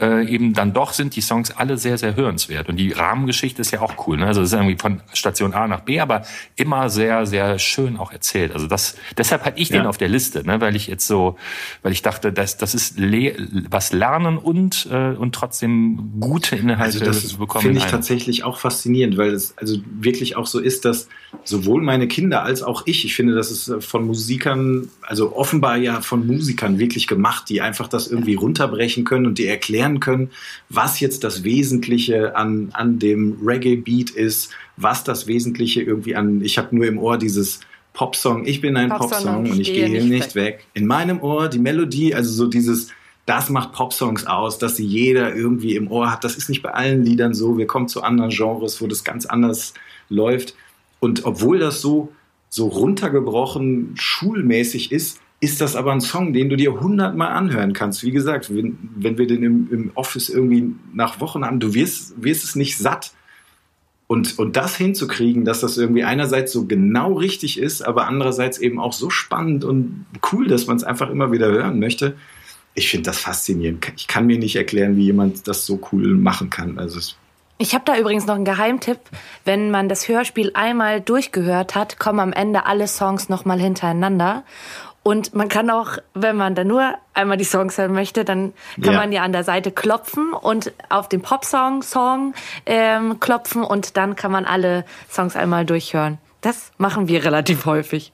äh, eben dann doch sind die Songs alle sehr, sehr hörenswert. Und die Rahmengeschichte ist ja auch cool. Ne? Also es ist irgendwie von Station A nach B, aber immer sehr, sehr schön auch erzählt. Also das, deshalb hatte ich den Ja. auf der Liste, ne? weil ich jetzt so, weil ich dachte, das, das ist le was lernen und äh, und trotzdem gute Inhalte Also das bekommen. finde ich tatsächlich auch faszinierend, weil es also wirklich auch so ist, dass sowohl meine Kinder als auch ich, ich finde, das ist äh, von Musikern, also offenbar ja von Musikern wirklich gemacht, die einfach das irgendwie runterbrechen können und die erklären können, was jetzt das Wesentliche an, an dem Reggae-Beat ist, was das Wesentliche irgendwie an, ich habe nur im Ohr dieses Popsong, ich bin ein Popsong Popsong und ich gehe nicht nicht weg. In meinem Ohr die Melodie, also so dieses, das macht Popsongs aus, dass sie jeder irgendwie im Ohr hat. Das ist nicht bei allen Liedern so. Wir kommen zu anderen Genres, wo das ganz anders läuft. Und obwohl das so, so runtergebrochen schulmäßig ist, ist das aber ein Song, den du dir hundertmal anhören kannst. Wie gesagt, wenn, wenn wir den im, im Office irgendwie nach Wochen haben, du wirst, wirst es nicht satt. Und, und das hinzukriegen, dass das irgendwie einerseits so genau richtig ist, aber andererseits eben auch so spannend und cool, dass man es einfach immer wieder hören möchte. Ich finde das faszinierend. Ich kann mir nicht erklären, wie jemand das so cool machen kann. Also es Ich habe da übrigens noch einen Geheimtipp. Wenn man das Hörspiel einmal durchgehört hat, kommen am Ende alle Songs nochmal hintereinander. Und man kann auch, wenn man da nur einmal die Songs hören möchte, dann kann Ja. man ja an der Seite klopfen und auf den Popsong Song ähm, klopfen und dann kann man alle Songs einmal durchhören. Das machen wir relativ häufig.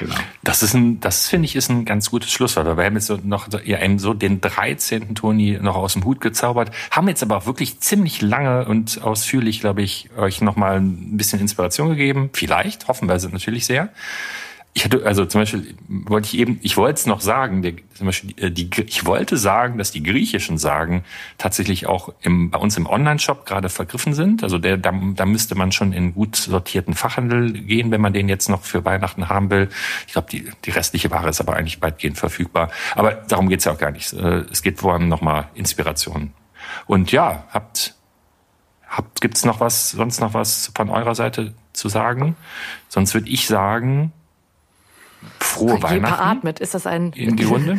Genau. Das ist ein, das finde ich ist ein ganz gutes Schlusswort. Wir haben jetzt so noch ja, eben so den 13. Toni noch aus dem Hut gezaubert, haben jetzt aber auch wirklich ziemlich lange und ausführlich, glaube ich, euch noch mal ein bisschen Inspiration gegeben. Vielleicht, hoffen wir natürlich sehr. Ich hatte, also zum Beispiel wollte ich eben, ich wollte es noch sagen, der, zum Beispiel äh, die, ich wollte sagen, dass die griechischen Sagen tatsächlich auch im, bei uns im Online-Shop gerade vergriffen sind. Also der, da, da müsste man schon in gut sortierten Fachhandel gehen, wenn man den jetzt noch für Weihnachten haben will. Ich glaube, die, die restliche Ware ist aber eigentlich weitgehend verfügbar. Aber darum geht's ja auch gar nicht. Äh, Es geht vor allem nochmal Inspiration. Und ja, habt, habt, gibt's noch was, sonst noch was von eurer Seite zu sagen? Sonst würde ich sagen, frohe Jeppe Weihnachten atmet. Ist das ein in die Runde.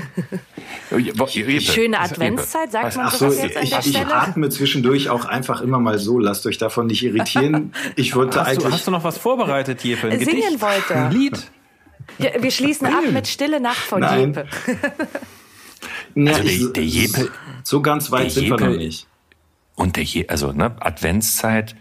schöne Adventszeit? Sagt man Ach so, sowas jetzt an ich, der ich Stelle? atme zwischendurch auch einfach immer mal so. Lasst euch davon nicht irritieren. Ich wollte Hast du, eigentlich. hast du noch was vorbereitet, Jeppe? Ein Singen Gedicht? wollte. Ein Lied? Ja, wir schließen ab mit Stille Nacht von Nein. Jeppe. Ja, Also der- ich- der Jeppe- so ganz weit sind wir Jeppe- noch nicht. Und der Je also ne, Adventszeit,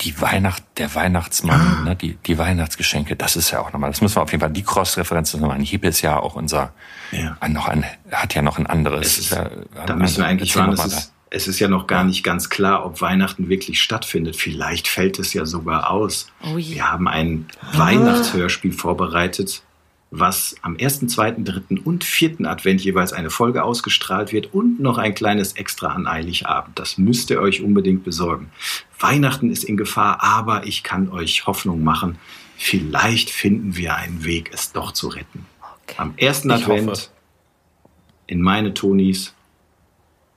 die Weihnacht, der Weihnachtsmann, ah. ne, die, die Weihnachtsgeschenke, das ist ja auch nochmal, das müssen wir auf jeden Fall, die Cross-Referenz nochmal an. Hieb ist ja auch unser, ja. noch ein, hat ja noch ein anderes. Ist, ja, da müssen wir eigentlich warten, es ist, es ist ja noch gar nicht ganz klar, ob Weihnachten wirklich stattfindet. Vielleicht fällt es ja sogar aus. Oh wir haben ein ah. Weihnachtshörspiel vorbereitet was am 1., 2., 3. und 4. Advent jeweils eine Folge ausgestrahlt wird und noch ein kleines Extra an Heiligabend. Das müsst ihr euch unbedingt besorgen. Weihnachten ist in Gefahr, aber ich kann euch Hoffnung machen. Vielleicht finden wir einen Weg, es doch zu retten. Okay. Am 1. Advent hoffe. in meine Tonis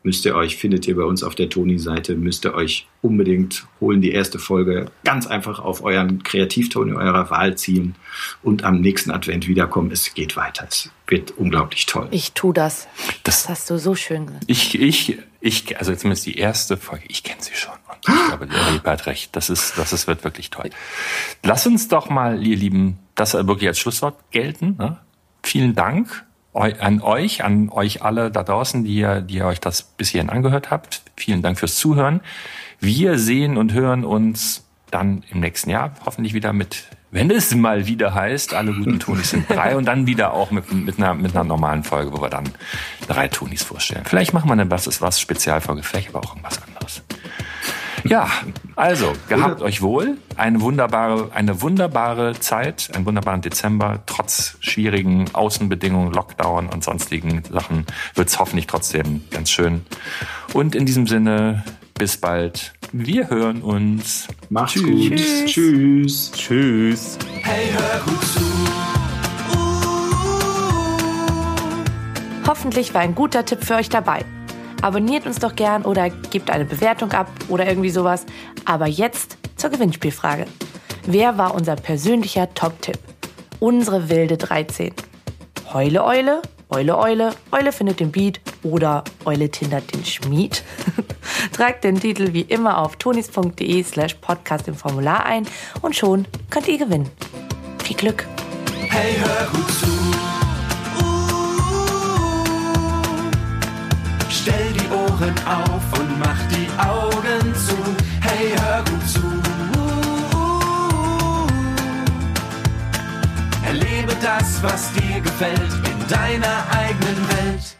müsst ihr euch, findet ihr bei uns auf der Toni-Seite, müsst ihr euch unbedingt holen, die erste Folge ganz einfach auf euren Kreativton eurer Wahl ziehen und am nächsten Advent wiederkommen. Es geht weiter. Es wird unglaublich toll. Ich tu das. Das, das hast du so schön gesagt. Ich, ich, ich, also zumindest die erste Folge, ich kenne sie schon. Und ich glaube, der Liebe hat recht. Das ist, das ist, wird wirklich toll. Lass uns doch mal, ihr Lieben, das wirklich als Schlusswort gelten. Ne? Vielen Dank an euch, an euch alle da draußen, die ihr, die ihr euch das bis hierhin angehört habt. Vielen Dank fürs Zuhören. Wir sehen und hören uns dann im nächsten Jahr hoffentlich wieder mit, wenn es mal wieder heißt, alle guten Tonis sind drei und dann wieder auch mit, mit, einer, mit einer normalen Folge, wo wir dann drei Tonis vorstellen. Vielleicht machen wir eine Was ist was Spezialfolge, vielleicht aber auch irgendwas anderes. Ja, also, gehabt euch wohl. Eine wunderbare, eine wunderbare Zeit, einen wunderbaren Dezember. Trotz schwierigen Außenbedingungen, Lockdown und sonstigen Sachen wird's hoffentlich trotzdem ganz schön. Und in diesem Sinne, bis bald. Wir hören uns. Macht's Tschüss. gut. Tschüss. Tschüss. Tschüss. Hey, hör gut zu. Hoffentlich war ein guter Tipp für euch dabei. Abonniert uns doch gern oder gebt eine Bewertung ab oder irgendwie sowas. Aber jetzt zur Gewinnspielfrage. Wer war unser persönlicher Top-Tipp? Unsere wilde 13. Heule Eule, Eule Eule, Eule findet den Beat oder Eule tindert den Schmied. Tragt den Titel wie immer auf tonis.de slash podcast im Formular ein und schon könnt ihr gewinnen. Viel Glück! Hey, hör gut zu! Ohren auf und mach die Augen zu. Hey, hör gut zu. Erlebe das, was dir gefällt, in deiner eigenen Welt.